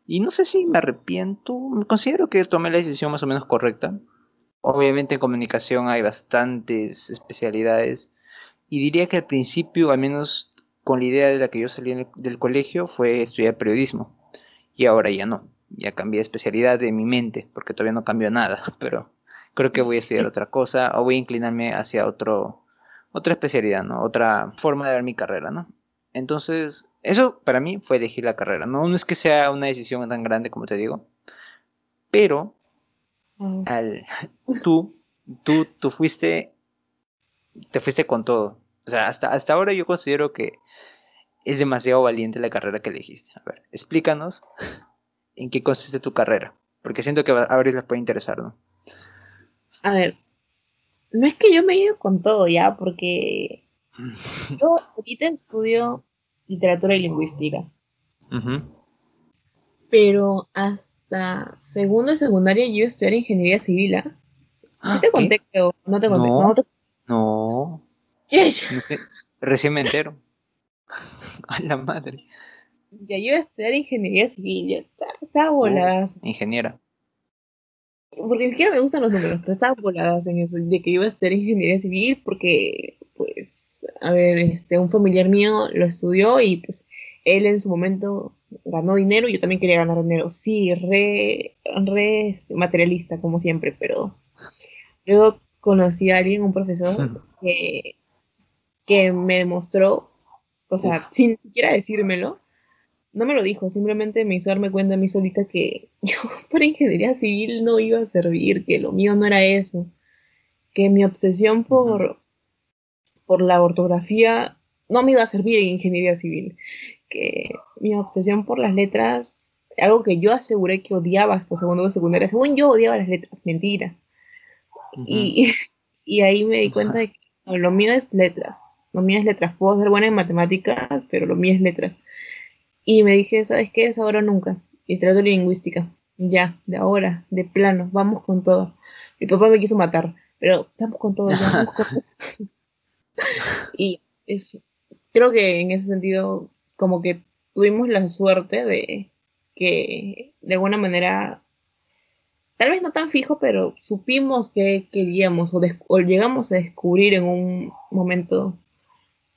Y no sé si me arrepiento, considero que tomé la decisión más o menos correcta. Obviamente en comunicación hay bastantes especialidades y diría que al principio al menos con la idea de la que yo salí del colegio fue estudiar periodismo. Y ahora ya no. Ya cambié de especialidad de mi mente, porque todavía no cambió nada. *laughs* Pero creo que voy a estudiar otra cosa o voy a inclinarme hacia otro, otra especialidad, ¿no? Otra forma de ver mi carrera, ¿no? Entonces, eso para mí fue elegir la carrera. No, no es que sea una decisión tan grande como te digo, pero mm. al, *laughs* tú, tú, tú fuiste, te fuiste con todo. O sea, hasta, hasta ahora yo considero que es demasiado valiente la carrera que elegiste. A ver, explícanos en qué consiste tu carrera, porque siento que a Abril les puede interesar, ¿no? A ver, no es que yo me he ido con todo ya, porque *laughs* yo ahorita estudio literatura y lingüística. Pero hasta segundo y secundaria yo estudié ingeniería civil. ¿ah? ¿Sí te conté, no te conté? No. no. *laughs* Recién me entero. *laughs* A la madre. Ya yo iba a estudiar ingeniería civil, ya estaba volada. Oh, ingeniera. Porque ni siquiera me gustan los números, pero estaba voladas en eso, de que iba a estudiar ingeniería civil porque, pues, a ver, este, un familiar mío lo estudió y pues él en su momento ganó dinero y yo también quería ganar dinero. Sí, re, re este, materialista como siempre, pero luego conocí a alguien, un profesor, que, que me demostró o sea, sin siquiera decírmelo, no me lo dijo, simplemente me hizo darme cuenta a mí solita que *laughs* yo para ingeniería civil no iba a servir, que lo mío no era eso, que mi obsesión por, por la ortografía no me iba a servir en ingeniería civil, que mi obsesión por las letras, algo que yo aseguré que odiaba hasta segundo de secundaria, según yo odiaba las letras, mentira. y, *laughs* y, ahí me di cuenta de que lo mío es letras, lo mío es letras, puedo ser buena en matemáticas, pero lo mío es letras. Y me dije, ¿sabes qué? Es ahora o nunca. Y trato lingüística. Ya, de ahora, de plano, vamos con todo. Mi papá me quiso matar, pero vamos con todo, ya, vamos con todo. *laughs* y eso. Creo que en ese sentido, como que tuvimos la suerte de que de alguna manera, tal vez no tan fijo, pero supimos que queríamos o, o llegamos a descubrir en un momento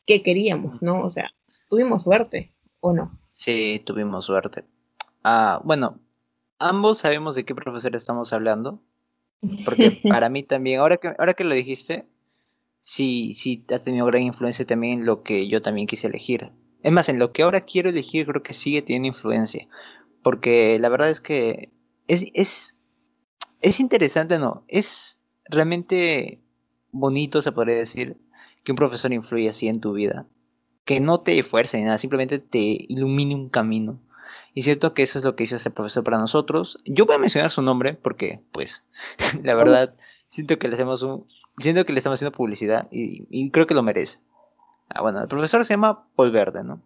que queríamos, ¿no? O sea, tuvimos suerte, ¿o no? Sí, tuvimos suerte. Ah, bueno, ambos sabemos de qué profesor estamos hablando. Porque *laughs* para mí también, ahora que, ahora que lo dijiste, sí, sí ha tenido gran influencia también en lo que yo también quise elegir. Es más, en lo que ahora quiero elegir creo que sigue teniendo influencia. Porque la verdad es que es, es, es interesante, ¿no? Es realmente bonito, se podría decir, que un profesor influya así en tu vida que no te fuerce ni nada, simplemente te ilumine un camino. Y es cierto que eso es lo que hizo este profesor para nosotros. Yo voy a mencionar su nombre porque, pues, *laughs* la verdad, siento que le hacemos un, siento que le estamos haciendo publicidad y, creo que lo merece. Ah, bueno, el profesor se llama Paul Verde, ¿no?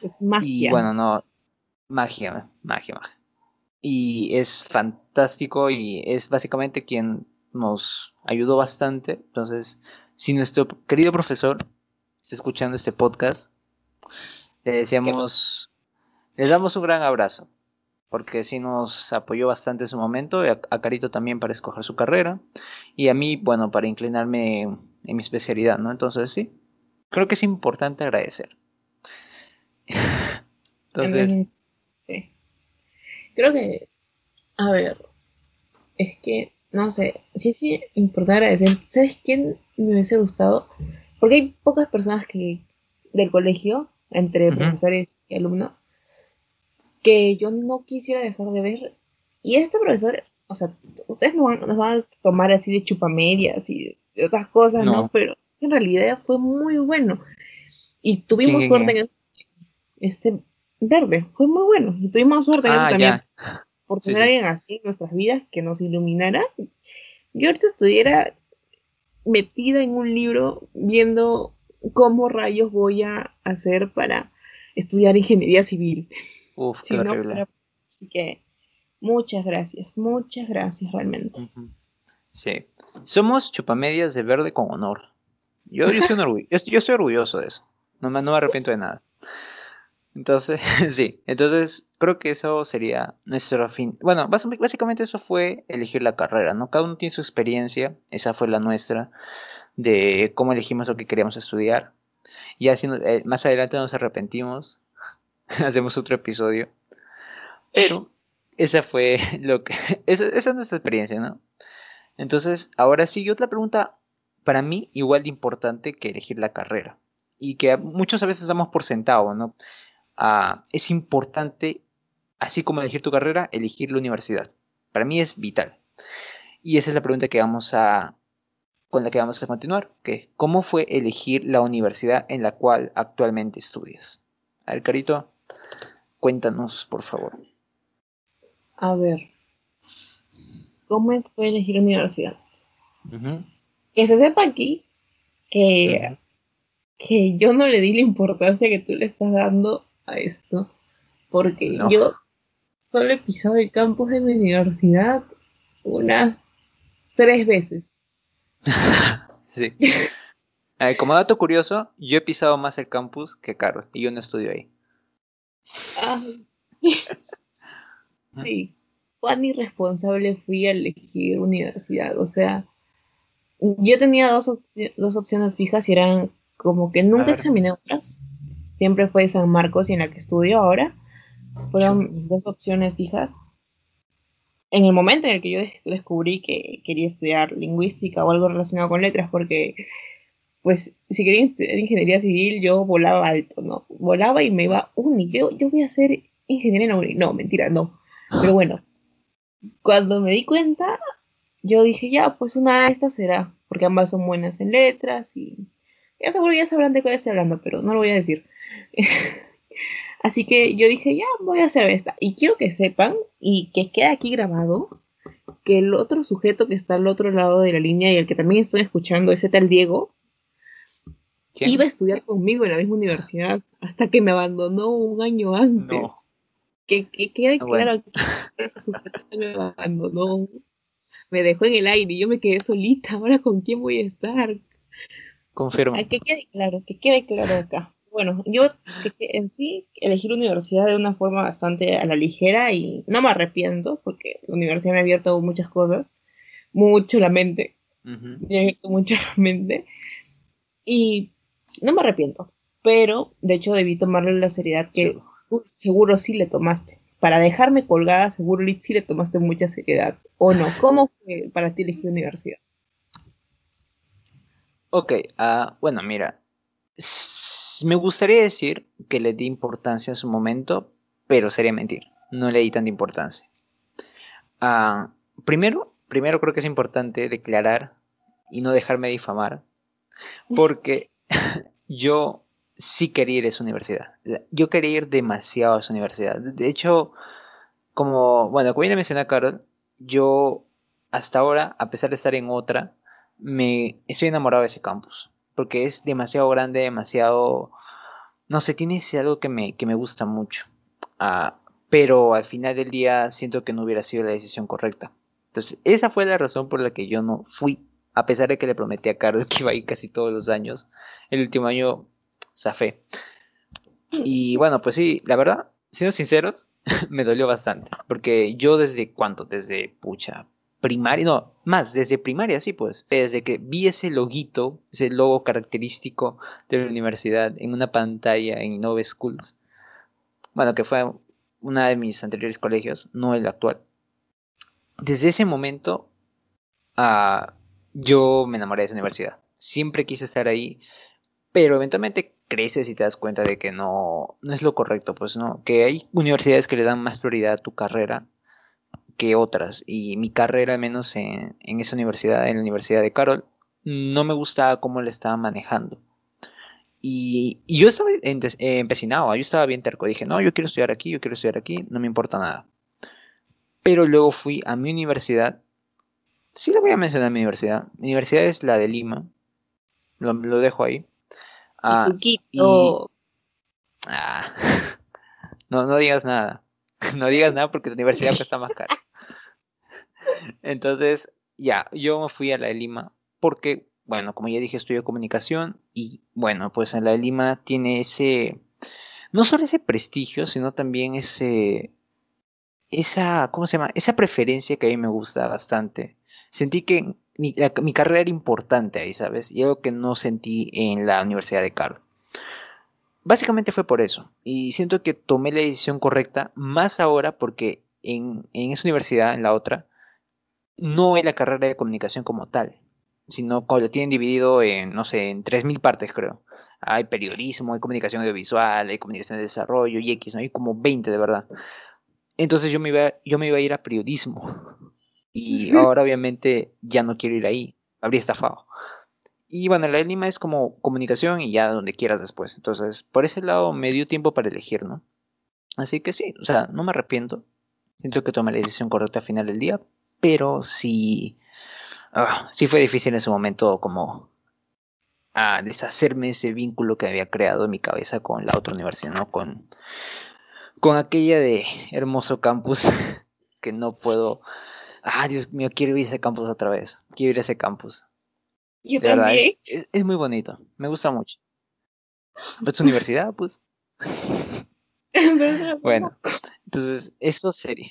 Es magia. Y bueno, no, magia, magia, magia. Y es fantástico y es básicamente quien nos ayudó bastante. Entonces, si nuestro querido profesor está escuchando este podcast, le decíamos, le damos un gran abrazo, porque sí nos apoyó bastante en su momento, a, a, Carito también para escoger su carrera, y a mí, bueno, para inclinarme en, mi especialidad, ¿no? Entonces sí, creo que es importante agradecer. *laughs* Entonces... Sí. Creo que, a ver, es que, no sé, sí, sí, importante agradecer. ¿Sabes quién me hubiese gustado? Porque hay pocas personas que del colegio, entre profesores y alumnos, que yo no quisiera dejar de ver. Y este profesor, o sea, ustedes no van, nos van a tomar así de chupamedias y de otras cosas, ¿no? Pero en realidad fue muy bueno. Y tuvimos suerte en este verde, fue muy bueno. Y tuvimos suerte en eso ah, también. Por tener a alguien así en nuestras vidas que nos iluminara. Yo ahorita estuviera metida en un libro viendo cómo rayos voy a hacer para estudiar ingeniería civil. Uf, *laughs* qué así que muchas gracias, muchas gracias realmente. Sí, somos chupamedias de verde con honor. Yo, yo, estoy, yo, estoy orgulloso de eso. No me, no me arrepiento de nada. Entonces, *laughs* sí, entonces creo que eso sería nuestro fin. Bueno, básicamente eso fue elegir la carrera, ¿no? Cada uno tiene su experiencia, esa fue la nuestra, de cómo elegimos lo que queríamos estudiar. Y así eh, más adelante nos arrepentimos, *laughs* hacemos otro episodio. Pero esa fue *laughs* lo que... Esa, esa es nuestra experiencia, ¿no? Entonces, ahora sí, otra pregunta para mí igual de importante que elegir la carrera. Y que muchas veces damos por sentado, ¿no? Es importante, así como elegir tu carrera, elegir la universidad. Para mí es vital. Y esa es la pregunta que vamos a, con la que vamos a continuar, que ¿cómo fue elegir la universidad en la cual actualmente estudias? A ver, Carito, cuéntanos, por favor. A ver, ¿cómo es fue elegir la universidad? Que se sepa aquí que, que yo no le di la importancia que tú le estás dando a esto, porque yo solo he pisado el campus de mi universidad unas tres veces. *laughs* sí. como dato curioso, yo he pisado más el campus que Carlos y yo no estudio ahí. *laughs* sí, cuán irresponsable fui a elegir universidad. O sea, yo tenía dos, dos opciones fijas y eran como que nunca examiné otras siempre fue San Marcos y en la que estudio ahora. Fueron mis dos opciones fijas. En el momento en el que yo descubrí que quería estudiar lingüística o algo relacionado con letras, porque pues si quería hacer ingeniería civil, yo volaba alto, ¿no? Volaba y me iba, uni, yo, yo voy a ser ingeniera en la uni. No, mentira, no. Pero bueno, cuando me di cuenta, yo dije, ya, pues una de estas será, porque ambas son buenas en letras y ya seguro ya sabrán de qué estoy hablando, pero no lo voy a decir. *laughs* Así que yo dije, ya, voy a hacer esta. Y quiero que sepan y que quede aquí grabado que el otro sujeto que está al otro lado de la línea y el que también estoy escuchando, ese tal Diego, iba a estudiar conmigo en la misma universidad hasta que me abandonó un año antes. Que, quede ah, claro que ese sujeto me abandonó. Me dejó en el aire y yo me quedé solita. Ahora, ¿con quién voy a estar? Confirmo. que quede claro, que quede claro acá. Bueno, yo en sí elegí la universidad de una forma bastante a la ligera y no me arrepiento porque la universidad me ha abierto muchas cosas, mucho la mente, me ha abierto mucho la mente y no me arrepiento, pero de hecho debí tomarle la seriedad que seguro sí le tomaste. Para dejarme colgada, seguro sí le tomaste mucha seriedad, ¿o no? ¿Cómo fue para ti elegir universidad? Ok, uh, bueno, mira, me gustaría decir que le di importancia en su momento, pero sería mentir. No le di tanta importancia. Uh, primero, primero creo que es importante declarar y no dejarme difamar, porque *laughs* yo sí quería ir a esa universidad. Yo quería ir demasiado a esa universidad. De hecho, como, bueno, como ya mencioné Carol, yo hasta ahora, a pesar de estar en otra, me estoy enamorado de ese campus. Porque es demasiado grande, demasiado... No sé, tiene ese algo que me, que me gusta mucho. Ah, pero al final del día siento que no hubiera sido la decisión correcta. Entonces, esa fue la razón por la que yo no fui. A pesar de que le prometí a Carol *laughs* que iba a casi todos los años. El último año zafé. Y bueno, pues sí, la verdad, siendo sinceros, *laughs* me dolió bastante. Porque yo desde cuánto, desde pucha, primaria, no, más, desde primaria, sí, pues. Desde que vi ese loguito, ese logo característico de la universidad en una pantalla en Innove Schools. Bueno, que fue una de mis anteriores colegios, no el actual. Desde ese momento, uh, yo me enamoré de esa universidad. Siempre quise estar ahí, pero eventualmente creces y te das cuenta de que no, no es lo correcto, pues no, que hay universidades que le dan más prioridad a tu carrera que otras. Y mi carrera, al menos en, esa universidad, en la Universidad de Carol, no me gustaba cómo le estaba manejando. Y, yo estaba empecinado, yo estaba bien terco. Dije, no, yo quiero estudiar aquí, yo quiero estudiar aquí, no me importa nada. Pero luego fui a mi universidad. Sí le voy a mencionar mi universidad. Mi universidad es la de Lima. Lo, dejo ahí. Ah, ah, *laughs* no, no digas nada. *laughs* no digas nada porque tu universidad está más cara. Entonces, ya, yo me fui a la de Lima porque, bueno, como ya dije, estudio comunicación y, bueno, pues en la de Lima tiene ese, no solo ese prestigio, sino también ese, esa, ¿cómo se llama? Esa preferencia que a mí me gusta bastante. Sentí que mi, mi carrera era importante ahí, ¿sabes? Y algo que no sentí en la Universidad de Carlos. Básicamente fue por eso. Y siento que tomé la decisión correcta, más ahora porque en, esa universidad, en la otra, no hay la carrera de comunicación como tal, sino como lo tienen dividido en, no sé, en 3.000 partes creo. Hay periodismo, hay comunicación audiovisual, hay comunicación de desarrollo y X, ¿no? Hay como 20 de verdad. Entonces yo me iba, yo me iba a ir a periodismo. Y ahora obviamente ya no quiero ir ahí. Habría estafado. Y bueno, la Lima es como comunicación y ya donde quieras después. Entonces, por ese lado me dio tiempo para elegir, ¿no? Así que sí, o sea, no me arrepiento. Siento que tomé la decisión correcta al final del día, pero sí, ah, sí fue difícil en ese momento como a ah, deshacerme ese vínculo que había creado en mi cabeza con la otra universidad, ¿no? Con, con aquella de hermoso campus *laughs* que no puedo... Ah, Dios mío, quiero ir a ese campus otra vez. Quiero ir a ese campus. Yo también. es, muy bonito, me gusta mucho. *laughs* ¿Es universidad? Pues. *laughs* bueno, entonces, eso sería.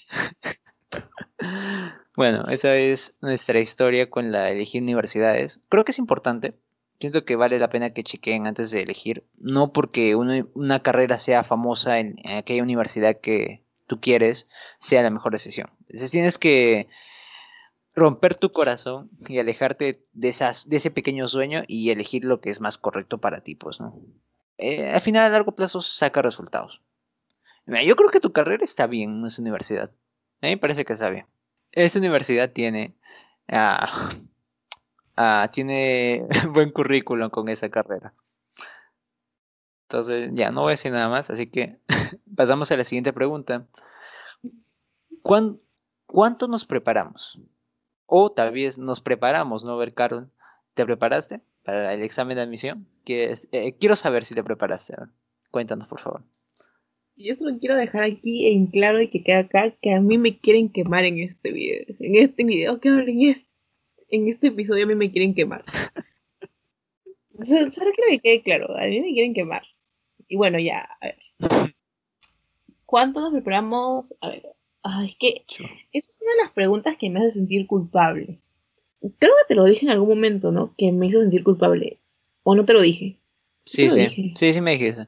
Bueno, esa es nuestra historia con la elegir universidades. Creo que es importante. Siento que vale la pena que chequen antes de elegir. No porque una, carrera sea famosa en, aquella universidad que tú quieres, sea la mejor decisión. Entonces tienes que romper tu corazón y alejarte de, esas, de ese pequeño sueño y elegir lo que es más correcto para ti, pues, ¿no? Eh, al final, a largo plazo, saca resultados. yo creo que tu carrera está bien en esa universidad. A mí me parece que está bien. Esa universidad tiene, ah, ah, tiene *laughs* buen currículum con esa carrera. Entonces, ya no voy a decir nada más, así que *laughs* pasamos a la siguiente pregunta. ¿Cuánto nos preparamos? O tal vez nos preparamos, ¿no? ver, Carol, ¿te preparaste para el examen de admisión? Eh, quiero saber si te preparaste. Cuéntanos, por favor. Yo solo quiero dejar aquí en claro y que quede acá que a mí me quieren quemar en este video. En este video que en este, en este episodio a mí me quieren quemar. solo quiero que quede claro, a mí me quieren quemar. Y bueno, ya, a ver. ¿Cuánto nos preparamos? A ver, es que esa es una de las preguntas que me hace sentir culpable. Creo que te lo dije en algún momento, ¿no? Que me hizo sentir culpable. ¿O no te lo dije? Sí, sí. Sí, sí me dijiste.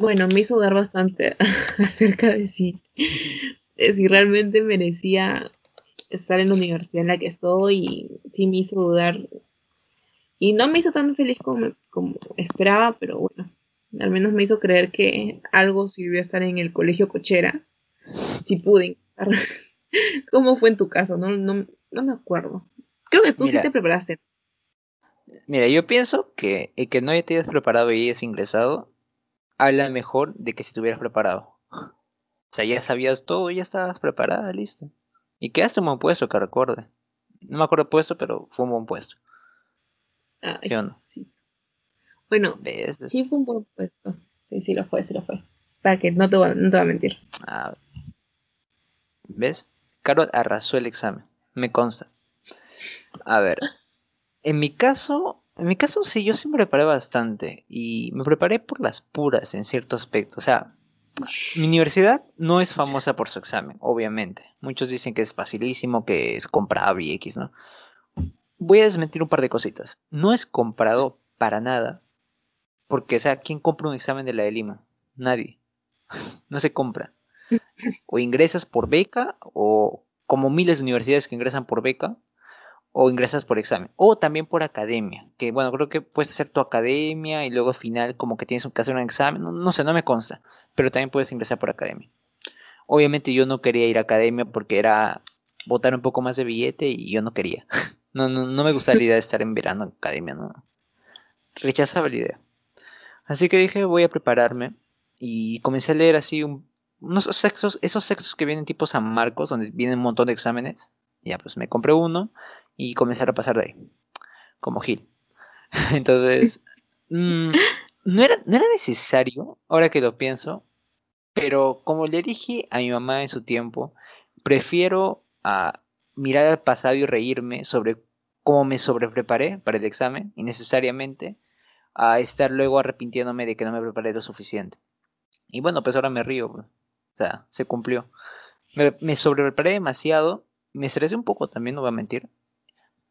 Bueno, me hizo dar bastante *laughs* acerca de si, de si realmente merecía estar en la universidad en la que estoy y sí me hizo dudar. Y no me hizo tan feliz como, como esperaba, pero bueno, al menos me hizo creer que algo sirvió estar en el colegio cochera, si pude. *laughs* ¿Cómo fue en tu caso? No, no, no me acuerdo. Creo que tú sí te preparaste. Mira, yo pienso que el que no te hayas preparado y hayas ingresado, habla mejor de que si te hubieras preparado. O sea, ya sabías todo, ya estabas preparada, listo. Y quedaste un buen puesto, que recuerde. No me acuerdo el puesto, pero fue un buen puesto. Ah, ¿Sí, Bueno, sí fue un buen puesto. Sí, sí lo fue, sí lo fue. Para que no te voy, no te voy a mentir. Ah, ¿Ves? Carol arrasó el examen. Me consta. A ver, en mi caso, en mi caso sí, yo sí me preparé bastante y me preparé por las puras en cierto aspecto. O sea, mi universidad no es famosa por su examen, obviamente. Muchos dicen que es facilísimo, que es comprado y X, ¿no? Voy a desmentir un par de cositas. No es comprado para nada. Porque, o sea, ¿quién compra un examen de la de Lima? Nadie. *laughs* No se compra. *laughs* O ingresas por beca, o como miles de universidades que ingresan por beca, o ingresas por examen, o también por academia, que bueno, creo que puedes hacer tu academia y luego al final como que tienes que hacer un examen, no, sé, no me consta, pero también puedes ingresar por academia. Obviamente yo no quería ir a academia porque era botar un poco más de billete y yo no quería. *laughs* No, no, no me gustaría la idea de estar en verano en academia, no. Rechazaba la idea. Así que dije, voy a prepararme y comencé a leer así unos sexos, esos sexos que vienen tipo San Marcos, donde vienen un montón de exámenes. Ya, pues me compré uno y comenzar a pasar de ahí, como Gil. *laughs* Entonces, *laughs* mm, no, era, no era necesario, ahora que lo pienso, pero como le dije a mi mamá en su tiempo, prefiero a ah, mirar al pasado y reírme sobre cómo me sobrepreparé para el examen, innecesariamente, a estar luego arrepintiéndome de que no me preparé lo suficiente. Y bueno, pues ahora me río, pues. o sea, se cumplió. Me, me sobrepreparé demasiado, me estresé un poco también, no voy a mentir,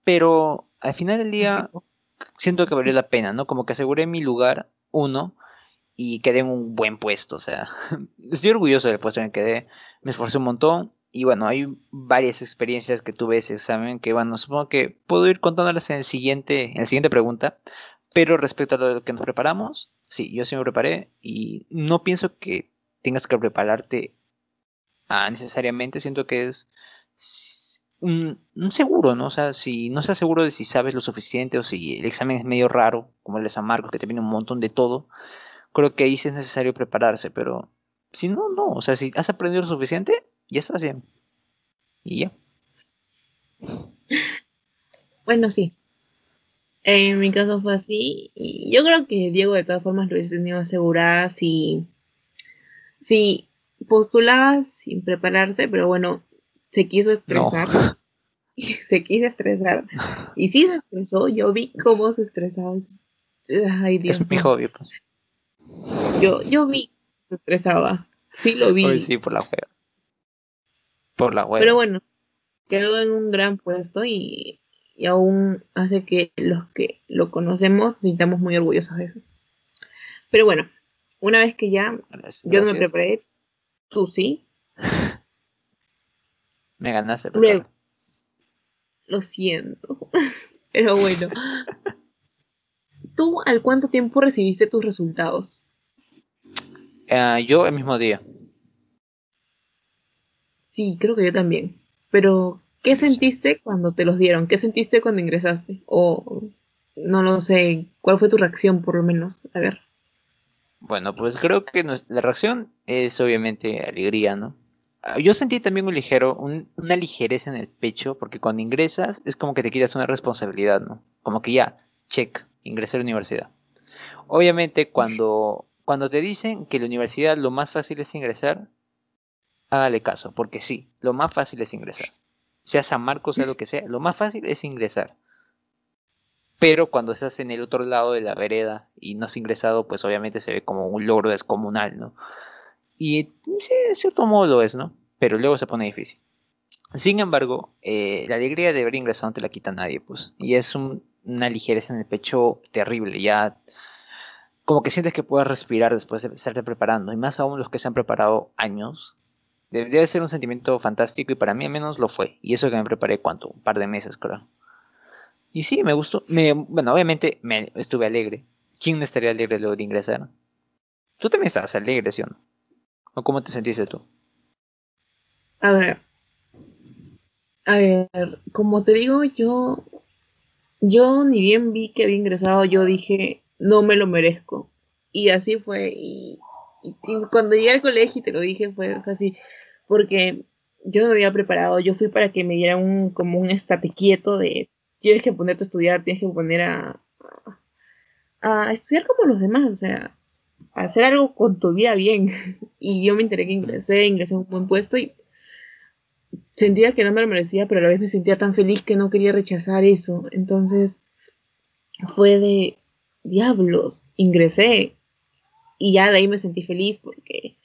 pero al final del día siento que valió la pena, ¿no? Como que aseguré mi lugar, uno, y quedé en un buen puesto, o sea, *laughs* estoy orgulloso del puesto en el que quedé, me esforcé un montón, y bueno, hay varias experiencias que tuve ese examen que, bueno, supongo que puedo ir contándolas en, el siguiente, en la siguiente pregunta, pero respecto a lo que nos preparamos, sí, yo sí me preparé y no pienso que tengas que prepararte ah, necesariamente, siento que es un, seguro, ¿no? O sea, si no estás seguro de si sabes lo suficiente o si el examen es medio raro, como el de San Marcos, que te viene un montón de todo, creo que ahí sí es necesario prepararse, pero si no, no. O sea, si has aprendido lo suficiente, ya estás bien. Y ya. *laughs* Bueno, sí. En mi caso fue así. Yo creo que Diego de todas formas lo hubiese tenido asegurada si, si postulaba sin prepararse, pero bueno, se quiso estresar. *laughs* Se quiso estresar. Y sí se estresó. Yo vi cómo se estresaba. Ay, Dios. Es mi hobby, pues. Yo, yo vi se estresaba. Sí lo vi. sí, por la web. Por la web. Pero bueno, quedó en un gran puesto y, y aún hace que los que lo conocemos nos sintamos muy orgullosos de eso. Pero bueno, una vez que ya yo no me preparé, tú sí, Me ganaste. Luego. Lo siento. *laughs* Pero bueno. ¿Tú al cuánto tiempo recibiste tus resultados? Uh, yo el mismo día. Sí, creo que yo también. Pero, ¿qué sentiste cuando te los dieron? ¿Qué sentiste cuando ingresaste? O, no lo sé, ¿cuál fue tu reacción por lo menos? A ver. Bueno, pues creo que la reacción es obviamente alegría, ¿no? Ah, yo sentí también un ligero, una ligereza en el pecho, porque cuando ingresas es como que te quitas una responsabilidad, ¿no? Como que ya, check, ingresé a la universidad. Obviamente cuando, cuando te dicen que la universidad lo más fácil es ingresar, hágale caso, porque sí, lo más fácil es ingresar. Sea San Marcos, sea lo que sea, lo más fácil es ingresar. Pero cuando estás en el otro lado de la vereda y no has ingresado, pues obviamente se ve como un logro descomunal, ¿no? Y sí, de cierto modo es, ¿no? Pero luego se pone difícil. Sin embargo, eh, la alegría de haber ingresado no te la quita nadie, pues. Y es una ligereza en el pecho terrible. Ya como que sientes que puedes respirar después de estarte preparando. Y más aún los que se han preparado años. Debe ser un sentimiento fantástico y para mí al menos lo fue. Y eso que me preparé, ¿cuánto? Un par de meses, creo. Y sí, me gustó. Bueno, obviamente me, estuve alegre. ¿Quién no estaría alegre luego de ingresar? Tú también estabas alegre, ¿sí o no? ¿O cómo te sentiste tú? A ver. A ver, como te digo, yo. Yo ni bien vi que había ingresado, yo dije, no me lo merezco. Y así fue. Y, cuando llegué al colegio y te lo dije, fue, así. Porque yo no me había preparado. Yo fui para que me dieran un, como un estate quieto de tienes que ponerte a estudiar, tienes que poner a, a, estudiar como los demás, o sea, hacer algo con tu vida bien. *laughs* y yo me enteré que ingresé, ingresé a un buen puesto y sentía que no me lo merecía, pero a la vez me sentía tan feliz que no quería rechazar eso. Entonces fue de diablos, ingresé y ya de ahí me sentí feliz porque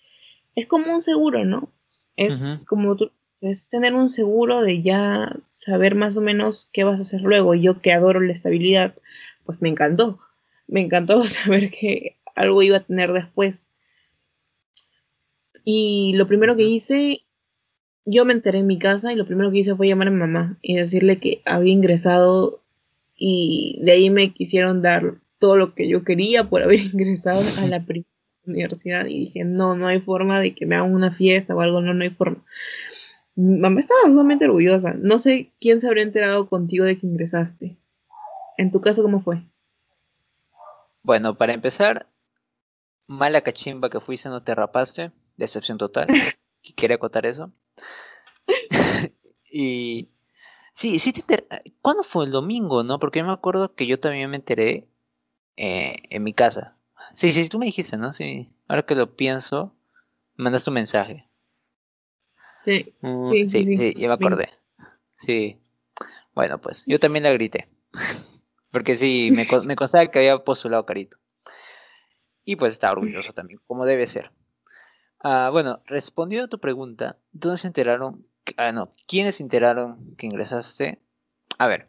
es como un seguro, ¿no? Es como tú, es tener un seguro de ya saber más o menos qué vas a hacer luego. Yo que adoro la estabilidad, pues me encantó. Me encantó *laughs* saber que algo iba a tener después. Y lo primero que hice, yo me enteré en mi casa y lo primero que hice fue llamar a mi mamá y decirle que había ingresado y de ahí me quisieron dar todo lo que yo quería por haber *laughs* ingresado a la universidad y dije, no, no hay forma de que me hagan una fiesta o algo, no, no hay forma. Mamá estaba sumamente orgullosa. No sé quién se habría enterado contigo de que ingresaste. En tu caso, ¿cómo fue? Bueno, para empezar, mala cachimba que fuiste, no te rapaste. Decepción total. *laughs* Quería acotar eso. *laughs* y sí, sí te ¿Cuándo fue el domingo, no? Porque yo me acuerdo que yo también me enteré eh, en mi casa. Sí, sí, tú me dijiste, ¿no? Sí, ahora que lo pienso, mandaste un mensaje. Mm, sí, sí, sí, sí, ya me acordé. Sí. Bueno, pues yo también la grité. *laughs* Porque sí, me, me constaba que había postulado Carito. Y pues estaba orgulloso *laughs* también, como debe ser. Ah, bueno, respondiendo a tu pregunta, ¿dónde se enteraron? Ah, no, ¿quiénes se enteraron que ingresaste? A ver,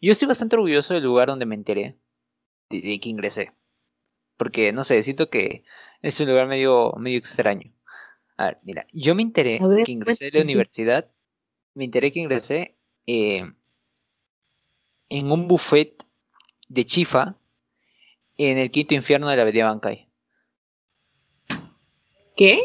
yo estoy bastante orgulloso del lugar donde me enteré de, que ingresé. Porque, no sé, siento que es un lugar medio, medio extraño. A ver, mira, yo me enteré que ingresé a la universidad, me enteré que ingresé eh, en un buffet de chifa en el quinto infierno de la avenida Bancay. ¿Qué?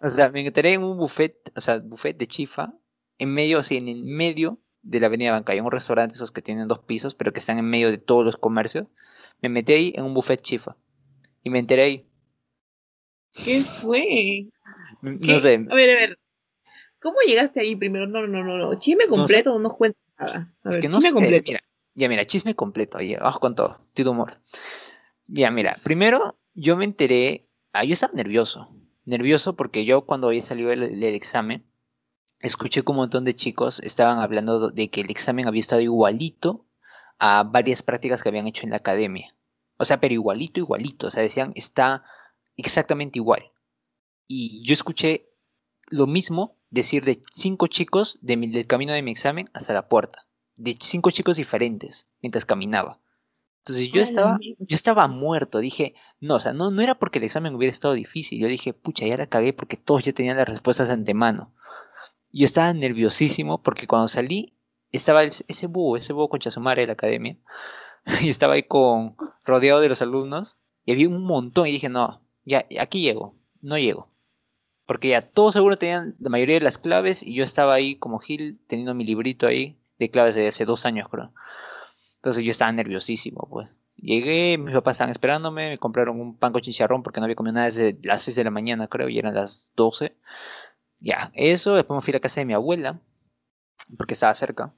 O sea, me enteré en un buffet, o sea, buffet de chifa, en medio, así, en el medio de la avenida Bancay, un restaurante esos que tienen dos pisos, pero que están en medio de todos los comercios. Me metí ahí en un buffet chifa. Y me enteré ahí. ¿Qué fue? No sé. A ver, a ver. ¿Cómo llegaste ahí primero? No, no, no, no. Chisme completo, no, no cuenta nada. A ver, chisme completo. Mira, ya, mira, chisme completo. Ahí, abajo con todo. Tito humor. Ya, mira, primero yo me enteré. Ah, yo estaba nervioso. Nervioso porque yo cuando había salido el, examen, escuché que un montón de chicos estaban hablando de que el examen había estado igualito a varias prácticas que habían hecho en la academia. O sea, pero igualito, igualito. O sea, decían, está exactamente igual. Y yo escuché lo mismo decir de cinco chicos del camino de mi examen hasta la puerta. De cinco chicos diferentes mientras caminaba. Entonces yo estaba, yo estaba muerto, dije, no, o sea, no, no era porque el examen hubiera estado difícil, yo dije, pucha, ya la cagué porque todos ya tenían las respuestas de antemano. Yo estaba nerviosísimo porque cuando salí estaba ese búho, ese búho con Chasumare de la academia. *laughs* Y estaba ahí con rodeado de los alumnos. Y había un montón. Y dije, no, ya, aquí llego. No llego. Porque ya todos seguro tenían la mayoría de las claves. Y yo estaba ahí como Gil, teniendo mi librito ahí de claves de hace dos años, creo. Entonces yo estaba nerviosísimo, pues. Llegué, mis papás estaban esperándome, me compraron un pan con chicharrón porque no había comido nada desde las 6 de la mañana, creo, y eran las 12. Ya, eso, después me fui a la casa de mi abuela, porque estaba cerca.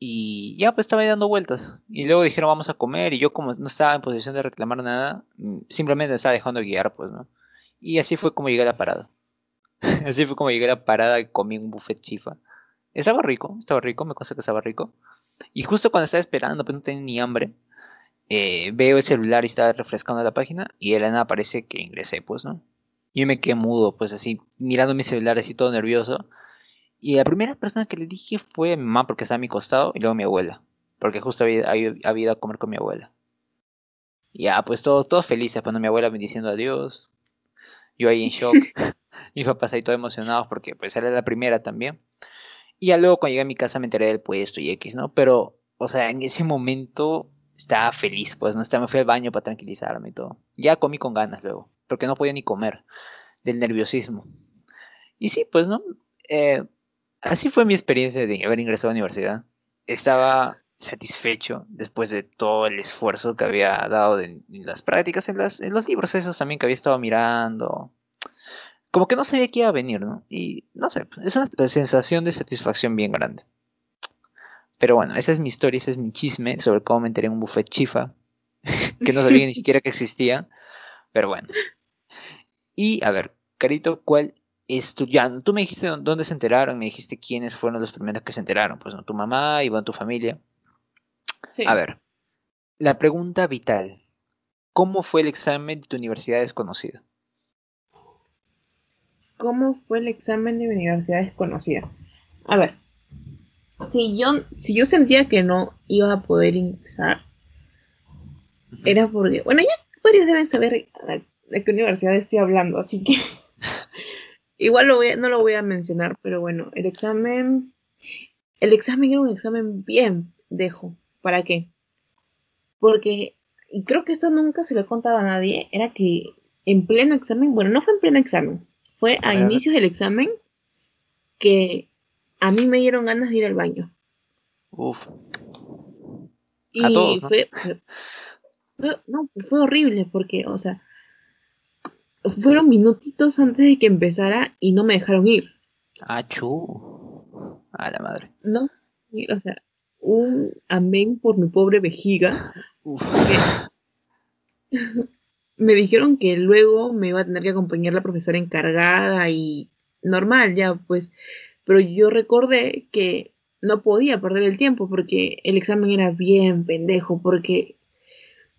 Y ya, pues estaba ahí dando vueltas. Y luego dijeron, vamos a comer, y yo como no estaba en posición de reclamar nada, mm, simplemente estaba dejando guiar, pues, ¿no? Y así fue como llegué a la parada. *laughs* así fue como llegué a la parada y comí un buffet chifa. Estaba rico, estaba rico, me consta que estaba rico. Y justo cuando estaba esperando, pues no tenía ni hambre, eh, veo el celular y estaba refrescando la página y de la nada aparece que ingresé, pues, ¿no? Yo me quedé mudo, pues así, mirando mi celular así todo nervioso. Y la primera persona que le dije fue a mi mamá porque estaba a mi costado y luego a mi abuela, porque justo había, había, ido a comer con mi abuela. Ya, pues todos, todos felices, cuando mi abuela me diciendo adiós. Yo ahí en shock. *laughs* Mis papás ahí todos emocionados porque pues era la primera también. Y ya luego cuando llegué a mi casa me enteré del puesto y X, ¿no? Pero, o sea, en ese momento estaba feliz, pues, ¿no? Estaba, me fui al baño para tranquilizarme y todo. Ya comí con ganas luego, porque no podía ni comer del nerviosismo. Y sí, pues, ¿no? Eh, así fue mi experiencia de haber ingresado a la universidad. Estaba satisfecho después de todo el esfuerzo que había dado en las prácticas, en, las, en los libros esos también que había estado mirando. Como que no sabía qué iba a venir, ¿no? Y no sé, es una sensación de satisfacción bien grande. Pero bueno, esa es mi historia, ese es mi chisme sobre cómo me enteré en un buffet chifa, *laughs* que no sabía ni *laughs* siquiera que existía. Pero bueno. Y a ver, Carito, ¿cuál es tu... Ya, tú me dijiste dónde se enteraron, me dijiste quiénes fueron los primeros que se enteraron. Pues no, tu mamá y tu familia. Sí. A ver, la pregunta vital. ¿Cómo fue el examen de tu universidad desconocida? ¿Cómo fue el examen de universidad desconocida? A ver, si yo, si yo sentía que no iba a poder ingresar, era porque, bueno, ya varios deben saber de qué universidad estoy hablando, así que *laughs* igual lo voy no lo voy a mencionar, pero bueno, el examen, el examen era un examen bien dejo. ¿Para qué? Porque, y creo que esto nunca se lo he contado a nadie, era que en pleno examen, bueno, no fue en pleno examen, fue a, inicios del examen que a mí me dieron ganas de ir al baño. Uf. Y fue, no, fue horrible porque, o sea, fueron minutitos antes de que empezara y no me dejaron ir. Ah, chu. A la madre. No, o sea, un amén por mi pobre vejiga. *laughs* me dijeron que luego me iba a tener que acompañar la profesora encargada y normal, ya pues pero yo recordé que no podía perder el tiempo porque el examen era bien pendejo, porque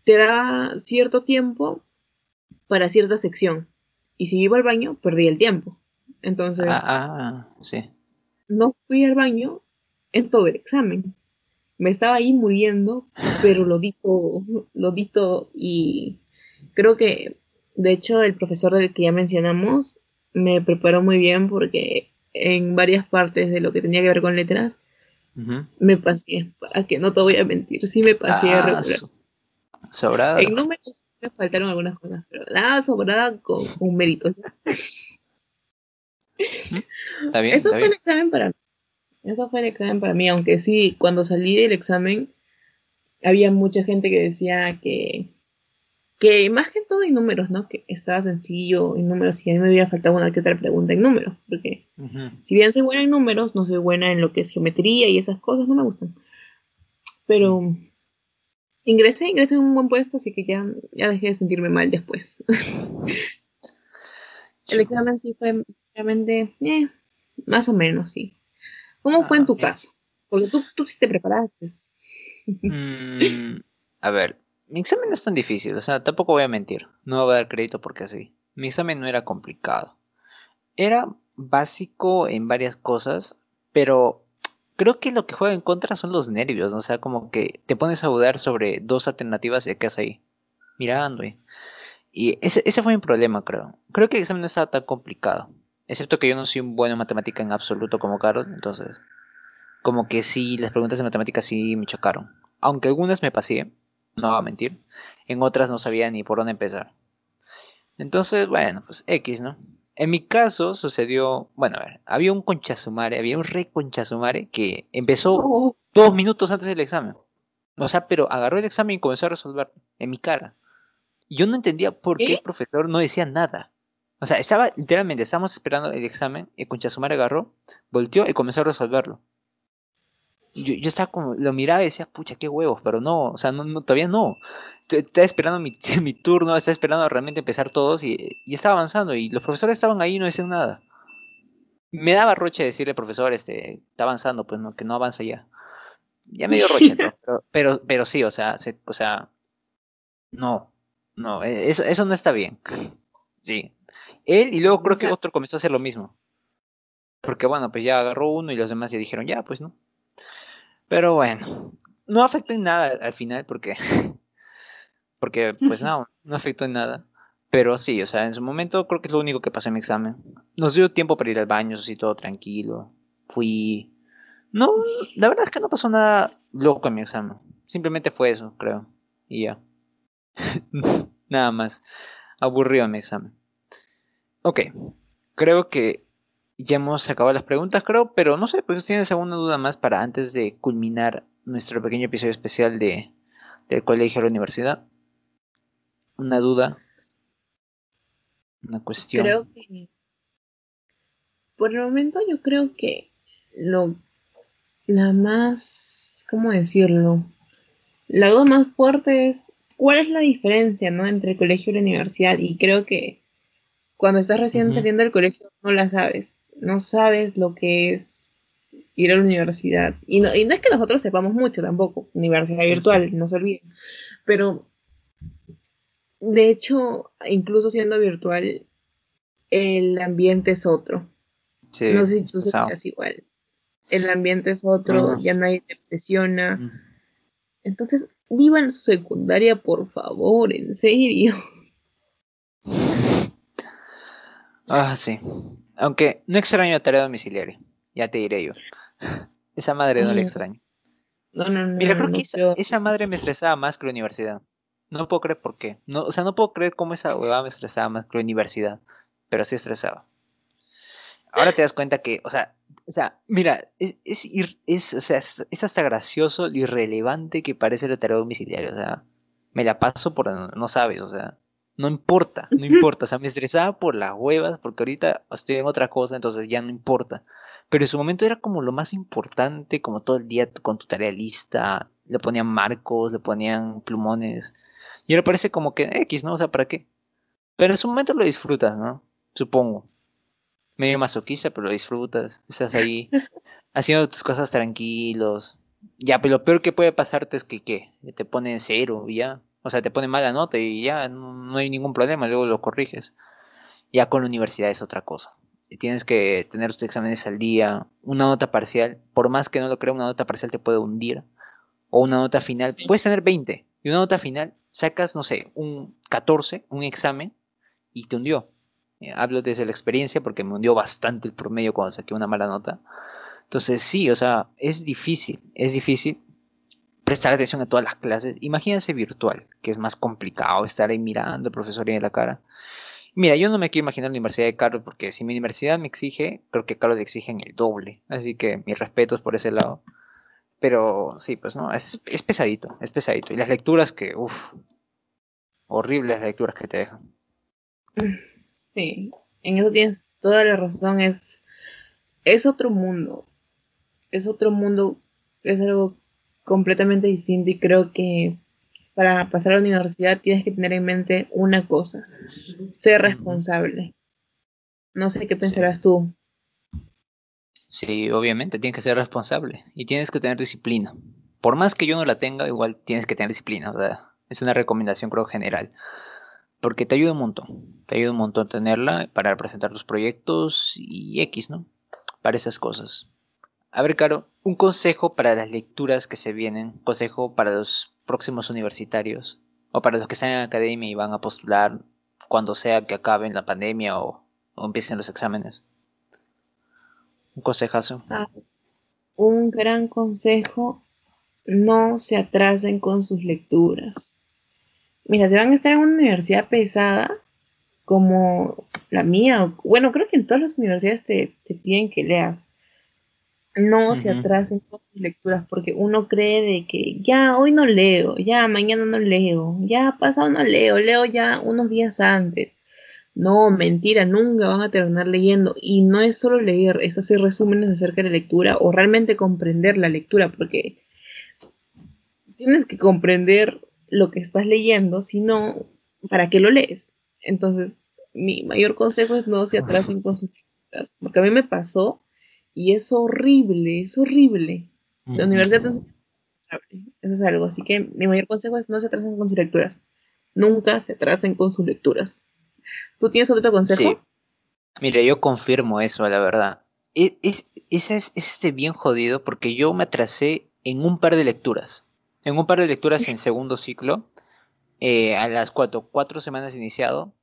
te da cierto tiempo para cierta sección. Y si iba al baño, perdí el tiempo. Entonces, ah, ah, sí. no fui al baño en todo el examen. Me estaba ahí muriendo, pero lo di todo, lo di todo. Y creo que, de hecho, el profesor del que ya mencionamos me preparó muy bien porque en varias partes de lo que tenía que ver con letras, me pasé, a que no te voy a mentir, sí me pasé ah, Sobrada. En números me faltaron algunas cosas, pero nada sobrada con, un mérito. ¿Está bien, Eso fue el examen para mí. Eso fue el examen para mí, aunque sí, cuando salí del examen había mucha gente que decía que que más que todo en números, ¿no? Que estaba sencillo en números y a mí me había faltado una que otra pregunta en números, porque si bien soy buena en números, no soy buena en lo que es geometría y esas cosas, no me gustan. Pero ingresé, ingresé en un buen puesto, así que ya, ya dejé de sentirme mal después. *laughs* El examen sí fue realmente, eh, más o menos, sí. ¿Cómo fue en tu ah, caso? Porque tú, tú sí te preparaste. Mm, a ver, mi examen no es tan difícil, o sea, tampoco voy a mentir, no voy a dar crédito porque así. Mi examen no era complicado. Era básico en varias cosas, pero creo que lo que juega en contra son los nervios, o sea, como que te pones a dudar sobre dos alternativas y quedas ahí, mirando. Y, y ese, ese fue mi problema, creo. Creo que el examen no estaba tan complicado. excepto que yo no soy un bueno en matemática en absoluto como Carol, entonces como que sí, las preguntas de matemática sí me chocaron. Aunque algunas me pasé, no voy a mentir, en otras no sabía ni por dónde empezar. Entonces, bueno, pues X, ¿no? En mi caso sucedió, bueno, a ver, había un conchazumare, había un re conchazumare que empezó dos minutos antes del examen. O sea, pero agarró el examen y comenzó a resolver en mi cara. Yo no entendía por qué, el profesor no decía nada. O sea, estaba, literalmente, estábamos esperando el examen, el conchazumare agarró, volteó y comenzó a resolverlo. Yo, yo, estaba como, lo miraba y decía, pucha, qué huevos, pero no, o sea, no, no todavía no. Estaba esperando mi, *laughs* mi, turno, estaba esperando realmente empezar todos y, y, estaba avanzando y los profesores estaban ahí y no decían nada. Me daba roche decirle, profesor, este, está avanzando, pues no, que no avanza ya. Ya me dio *laughs* roche, pero, pero, pero, sí, o sea, se, o sea, no, no, e, eso, eso no está bien. *laughs* Sí. Él y luego creo que otro comenzó a hacer lo mismo. Porque bueno, pues ya agarró uno y los demás ya dijeron, ya, pues no. Pero bueno, no afectó en nada al final porque, *laughs* porque pues no, no afectó en nada. Pero sí, o sea, en su momento creo que es lo único que pasó en mi examen. Nos dio tiempo para ir al baño, así todo tranquilo. Fui... No, la verdad es que no pasó nada loco en mi examen. Simplemente fue eso, creo. Y ya. *laughs* nada más. Aburrido mi examen. Ok. Creo que ya hemos acabado las preguntas, creo, pero no sé, pues tienes alguna duda más para antes de culminar nuestro pequeño episodio especial de del colegio a la universidad. Una duda, una cuestión. Creo que por el momento yo creo que lo la más, ¿cómo decirlo? La duda más fuerte es cuál es la diferencia, ¿no? Entre el colegio y la universidad y creo que cuando estás recién saliendo del colegio no la sabes no sabes lo que es ir a la universidad. Y no, y no es que nosotros sepamos mucho tampoco, universidad virtual, no se olviden. Pero, de hecho, incluso siendo virtual, el ambiente es otro. no sé si tú sabes igual. El ambiente es otro, ya nadie te presiona. Entonces, vivan su secundaria, por favor, en serio. Ah, sí. Aunque no extraño la tarea domiciliaria, ya te diré yo. *laughs* Esa madre no la extraño. No, no, no. Mira, creo que esa, madre me estresaba más que la universidad. No puedo creer por qué. No, o sea, no puedo creer cómo esa huevada me estresaba más que la universidad. Pero sí estresaba. Ahora te das cuenta que, o sea, o sea, mira, es, es, es, o sea, es, hasta gracioso lo irrelevante que parece la tarea domiciliaria. O sea, me la paso por no sabes, o sea. No importa, no importa. O sea, me estresaba por las huevas, porque ahorita estoy en otra cosa, entonces ya no importa. Pero en su momento era como lo más importante, como todo el día con tu tarea lista, le ponían marcos, le ponían plumones. Y ahora parece como que X, ¿no? O sea, ¿para qué? Pero en su momento lo disfrutas, ¿no? Supongo. Medio masoquista, pero lo disfrutas. Estás ahí *laughs* haciendo tus cosas tranquilos. Ya, pero lo peor que puede pasarte es que, ¿qué? Te ponen cero y ya. O sea, te pone mala nota y ya no, hay ningún problema, luego lo corriges. Ya con la universidad es otra cosa. Tienes que tener tus exámenes al día, una nota parcial, por más que no lo crea, una nota parcial te puede hundir. O una nota final, puedes tener 20 y una nota final sacas, no sé, un 14, un examen y te hundió. Eh, hablo desde la experiencia porque me hundió bastante el promedio cuando saqué una mala nota. Entonces sí, o sea, es difícil, es difícil prestar atención a todas las clases. Imagínense virtual, que es más complicado estar ahí mirando al profesor en la cara. Mira, yo no me quiero imaginar la universidad de Carlos porque si mi universidad me exige, creo que Carlos le exigen el doble. Así que mis respetos por ese lado. Pero sí, pues no, es, es pesadito, es pesadito. Y las lecturas que, uff, horribles lecturas que te dejan. *laughs* Sí, en eso tienes toda la razón. Es, es otro mundo. Es otro mundo. Es algo completamente distinto y creo que para pasar a la universidad tienes que tener en mente una cosa, ser responsable. No sé qué pensarás tú. Sí, obviamente tienes que ser responsable y tienes que tener disciplina. Por más que yo no la tenga, igual tienes que tener disciplina. es una recomendación creo general. Porque te ayuda un montón. Te ayuda un montón tenerla para presentar tus proyectos y X, ¿no? Para esas cosas. A ver, Caro, un consejo para las lecturas que se vienen, consejo para los próximos universitarios, o para los que están en academia y van a postular cuando sea que acaben la pandemia o, empiecen los exámenes. Un consejazo. Ah, un gran consejo, no se atrasen con sus lecturas. Mira, si van a estar en una universidad pesada, como la mía, bueno, creo que en todas las universidades te, te piden que leas. No se atrasen con sus lecturas porque uno cree de que ya hoy no leo, ya mañana no leo, ya pasado no leo, leo ya unos días antes. No, mentira, nunca van a terminar leyendo. Y no es solo leer, es hacer resúmenes acerca de la lectura o realmente comprender la lectura, porque tienes que comprender lo que estás leyendo, si no, ¿para qué lo lees? Entonces, mi mayor consejo es no se atrasen con sus lecturas, porque a mí me pasó y es horrible, es horrible. La universidad responsable, eso es algo. Así que mi mayor consejo es no se atrasen con sus lecturas. Nunca se atrasen con sus lecturas. ¿Tú tienes otro consejo? Sí. Mira, yo confirmo eso, la verdad. E- Es, es, es este bien jodido porque yo me atrasé en un par de lecturas. En un par de lecturas en segundo ciclo, eh, a las cuatro, cuatro semanas iniciado.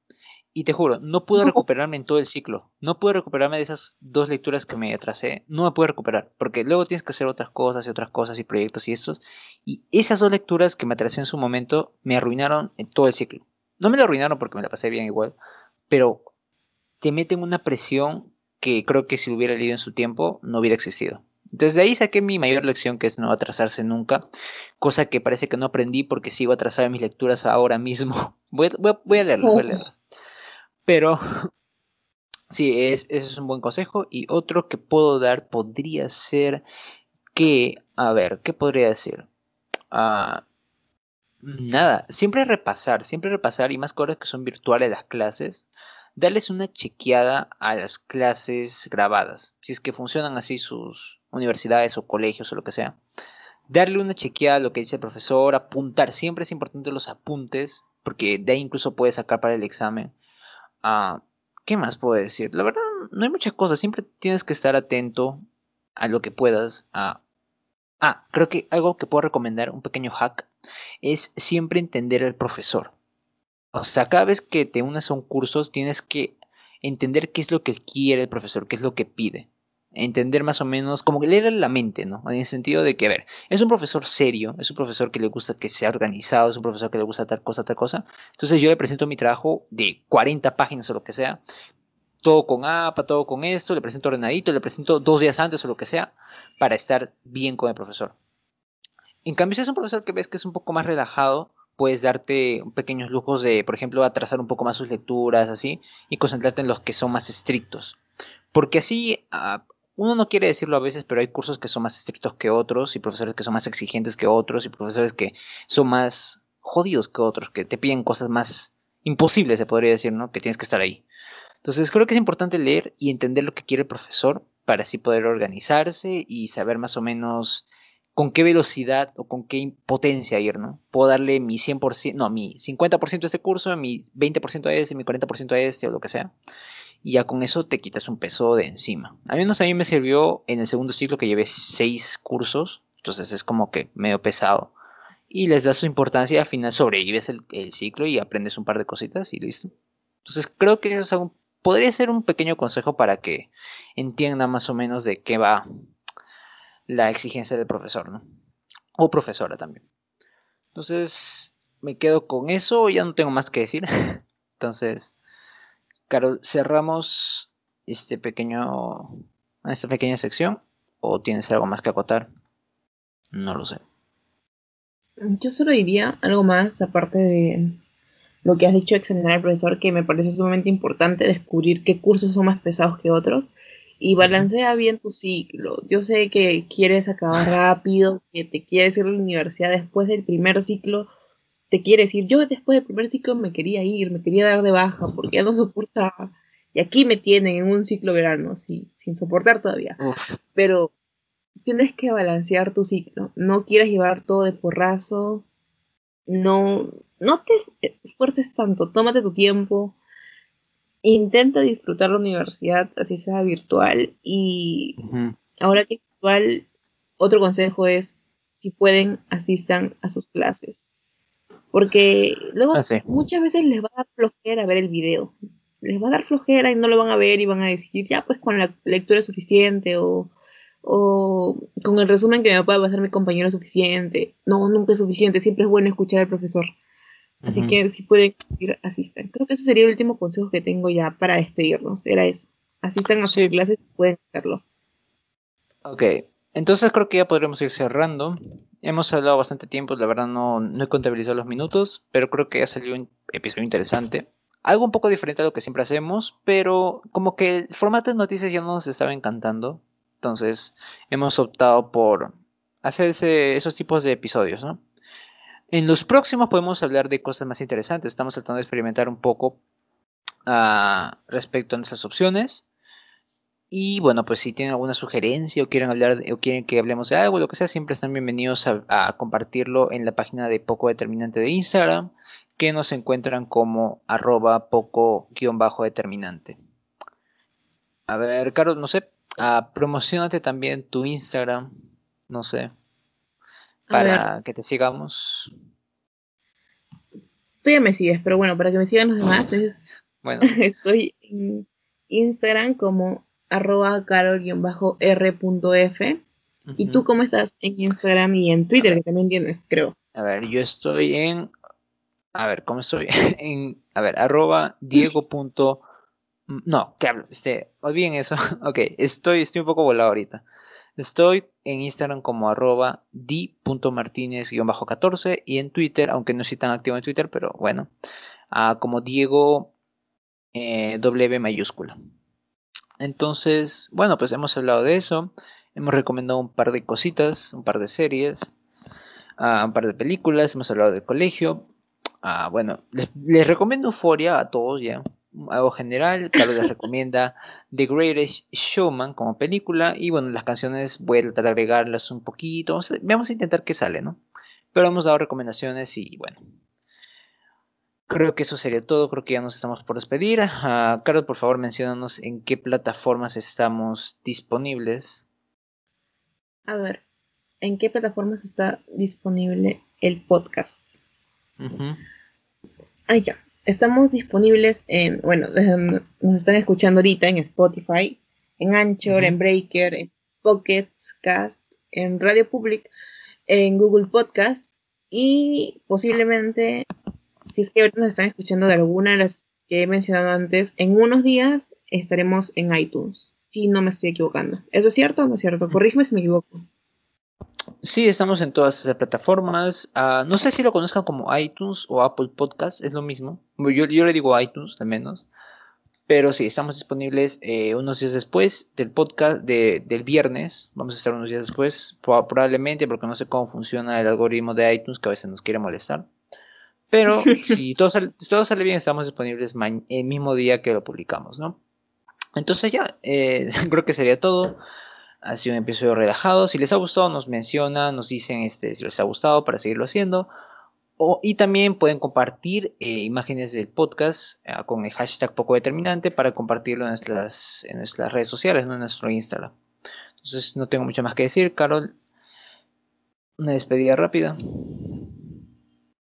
Y te juro, no pude recuperarme en todo el ciclo. No pude recuperarme de esas dos lecturas que me atrasé. No me pude recuperar. Porque luego tienes que hacer otras cosas y otras cosas y proyectos y estos. Y esas dos lecturas que me atrasé en su momento me arruinaron en todo el ciclo. No me lo arruinaron porque me la pasé bien igual. Pero te meten una presión que creo que si hubiera leído en su tiempo no hubiera existido. Entonces de ahí saqué mi mayor lección que es no atrasarse nunca, cosa que parece que no aprendí porque sigo atrasado en mis lecturas ahora mismo. *laughs* Voy, a- voy a- voy a leerlas, voy a leerlas. Pero *laughs* sí, es, ese es un buen consejo. Y otro que puedo dar podría ser que, a ver, ¿qué podría decir? Ah, nada, siempre repasar, siempre repasar, y más ahora que son virtuales las clases, darles una chequeada a las clases grabadas, si es que funcionan así sus universidades o colegios o lo que sea. Darle una chequeada a lo que dice el profesor, apuntar, siempre es importante los apuntes, porque de ahí incluso puedes sacar para el examen. Ah, ¿Qué más puedo decir? La verdad, no hay muchas cosas, siempre tienes que estar atento a lo que puedas. Ah, creo que algo que puedo recomendar, un pequeño hack, es siempre entender al profesor. O sea, cada vez que te unes a un curso, tienes que entender qué es lo que quiere el profesor, qué es lo que pide. Entender más o menos, como que leer la mente, ¿no? En el sentido de que, a ver, es un profesor serio, es un profesor que le gusta que sea organizado, es un profesor que le gusta tal cosa, tal cosa. Entonces yo le presento mi trabajo de 40 páginas o lo que sea, todo con APA, todo con esto, le presento ordenadito, le presento dos días antes o lo que sea, para estar bien con el profesor. En cambio, si es un profesor que ves que es un poco más relajado, puedes darte pequeños lujos de, por ejemplo, atrasar un poco más sus lecturas, así, y concentrarte en los que son más estrictos. Porque así, uno no quiere decirlo a veces, pero hay cursos que son más estrictos que otros, y profesores que son más exigentes que otros, y profesores que son más jodidos que otros, que te piden cosas más imposibles, se podría decir, ¿no? Que tienes que estar ahí. Entonces creo que es importante leer y entender lo que quiere el profesor para así poder organizarse y saber más o menos con qué velocidad o con qué potencia ir, ¿no? Puedo darle mi 100%, no, mi 50% a este curso, mi 20% a este, mi 40% a este o lo que sea. Y ya con eso te quitas un peso de encima. Al menos a mí me sirvió en el segundo ciclo que llevé seis cursos, entonces es como que medio pesado. Y les da su importancia al final sobrevives el, el ciclo y aprendes un par de cositas y listo. Entonces creo que eso es podría ser un pequeño consejo para que entienda más o menos de qué va la exigencia del profesor, ¿no? O profesora también. Entonces, me quedo con eso, ya no tengo más que decir. *laughs* Entonces, Carol, cerramos este pequeño, esta pequeña sección. ¿O tienes algo más que acotar? No lo sé. Yo solo diría algo más, aparte de lo que has dicho examinar al profesor, que me parece sumamente importante descubrir qué cursos son más pesados que otros y balancea bien tu ciclo. Yo sé que quieres acabar rápido, que te quieres ir a la universidad después del primer ciclo, te quieres ir. Yo después del primer ciclo me quería ir, me quería dar de baja porque ya no soportaba. Y aquí me tienen en un ciclo verano, sí, sin soportar todavía. Uf, Pero tienes que balancear tu ciclo. No quieras llevar todo de porrazo. No, no te esfuerces tanto. Tómate tu tiempo. Intenta disfrutar la universidad, así sea virtual. Y ahora que es virtual, otro consejo es, si pueden, asistan a sus clases. Porque luego Ah, sí. muchas veces les va a dar flojera ver el video. les va a dar flojera y no lo van a ver y van a decir, ya pues con la lectura es suficiente o, o con el resumen que me pueda pasar mi compañero es suficiente. No, nunca es suficiente, siempre es bueno escuchar al profesor. Así que si pueden asistir, asistan. Creo que ese sería el último consejo que tengo ya para despedirnos, era eso. Asistan a sus clases y pueden hacerlo. Ok, entonces creo que ya podremos ir cerrando. Hemos hablado bastante tiempo, la verdad no, no he contabilizado los minutos, pero creo que ha salido un episodio interesante. Algo un poco diferente a lo que siempre hacemos, pero como que el formato de noticias ya nos estaba encantando. Entonces hemos optado por hacer esos tipos de episodios, ¿no? En los próximos podemos hablar de cosas más interesantes. Estamos tratando de experimentar un poco uh, respecto a nuestras opciones. Y bueno, pues si tienen alguna sugerencia o quieren hablar o quieren que hablemos de algo, lo que sea, siempre están bienvenidos a, a compartirlo en la página de Poco Determinante de Instagram que nos encuentran como arroba poco-determinante. A ver, Carlos, no sé, uh, promocionate también tu Instagram, no sé, para que te sigamos. Tú ya me sigues, pero bueno, para que me sigan los demás *laughs* es... Bueno. *laughs* Estoy en Instagram como arroba carol-r.f. ¿Y tú cómo estás en Instagram y en Twitter, que también tienes, creo? A ver, yo estoy en a ver, ¿cómo estoy? *laughs* en, a ver, arroba diego. *laughs* no, ¿qué hablo? Este, olviden eso. *laughs* ok, estoy, estoy un poco volado ahorita. Estoy en Instagram como arroba di.martinez-14 y en Twitter, aunque no soy tan activo en Twitter, pero bueno, uh, como Diego eh, W mayúscula. Entonces, bueno, pues hemos hablado de eso. Hemos recomendado un par de cositas, un par de series, uh, un par de películas. Hemos hablado del colegio. Ah, bueno, les, recomiendo Euphoria a todos ya. Algo general, Carlos les recomienda *laughs* The Greatest Showman como película. Y bueno, las canciones voy a tratar de agregarlas un poquito. Vamos a, intentar que sale, ¿no? Pero hemos dado recomendaciones y bueno. Creo que eso sería todo. Creo que ya nos estamos por despedir. Uh, Carlos, por favor, mencionanos en qué plataformas estamos disponibles. A ver, ¿en qué plataformas está disponible el podcast? Ah, ya. Estamos disponibles en, bueno, nos están escuchando ahorita en Spotify, en Anchor, en Breaker, en Pocket Cast, en Radio Public, en Google Podcast y posiblemente, si es que ahorita nos están escuchando de alguna de las que he mencionado antes, en unos días estaremos en iTunes, si no me estoy equivocando. ¿Eso es cierto o no es cierto? Corrígeme si me equivoco. Sí, estamos en todas esas plataformas. Ah, no sé si lo conozcan como iTunes o Apple Podcast, es lo mismo. Yo, yo le digo iTunes al menos. Pero sí, estamos disponibles eh, unos días después del podcast de, del viernes. Vamos a estar unos días después, probablemente, porque no sé cómo funciona el algoritmo de iTunes, que a veces nos quiere molestar. Pero *laughs* si todo sale, todo sale bien, estamos disponibles el mismo día que lo publicamos, ¿no? Entonces ya, eh, *laughs* creo que sería todo. Ha sido un episodio relajado. Si les ha gustado, nos mencionan, nos dicen este, si les ha gustado para seguirlo haciendo. O, y también pueden compartir eh, imágenes del podcast eh, con el hashtag poco determinante para compartirlo en nuestras, en nuestras redes sociales, en nuestro Instagram. Entonces no tengo mucho más que decir. Carol, una despedida rápida.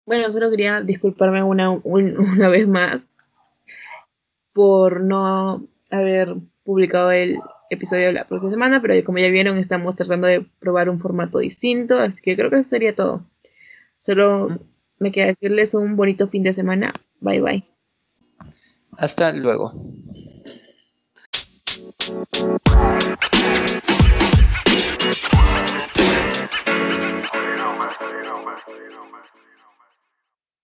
Bueno, solo quería disculparme una, un, una vez más por no haber publicado el episodio de la próxima semana, pero como ya vieron, estamos tratando de probar un formato distinto, así que creo que eso sería todo. Solo me queda decirles un bonito fin de semana. Bye bye. Hasta luego.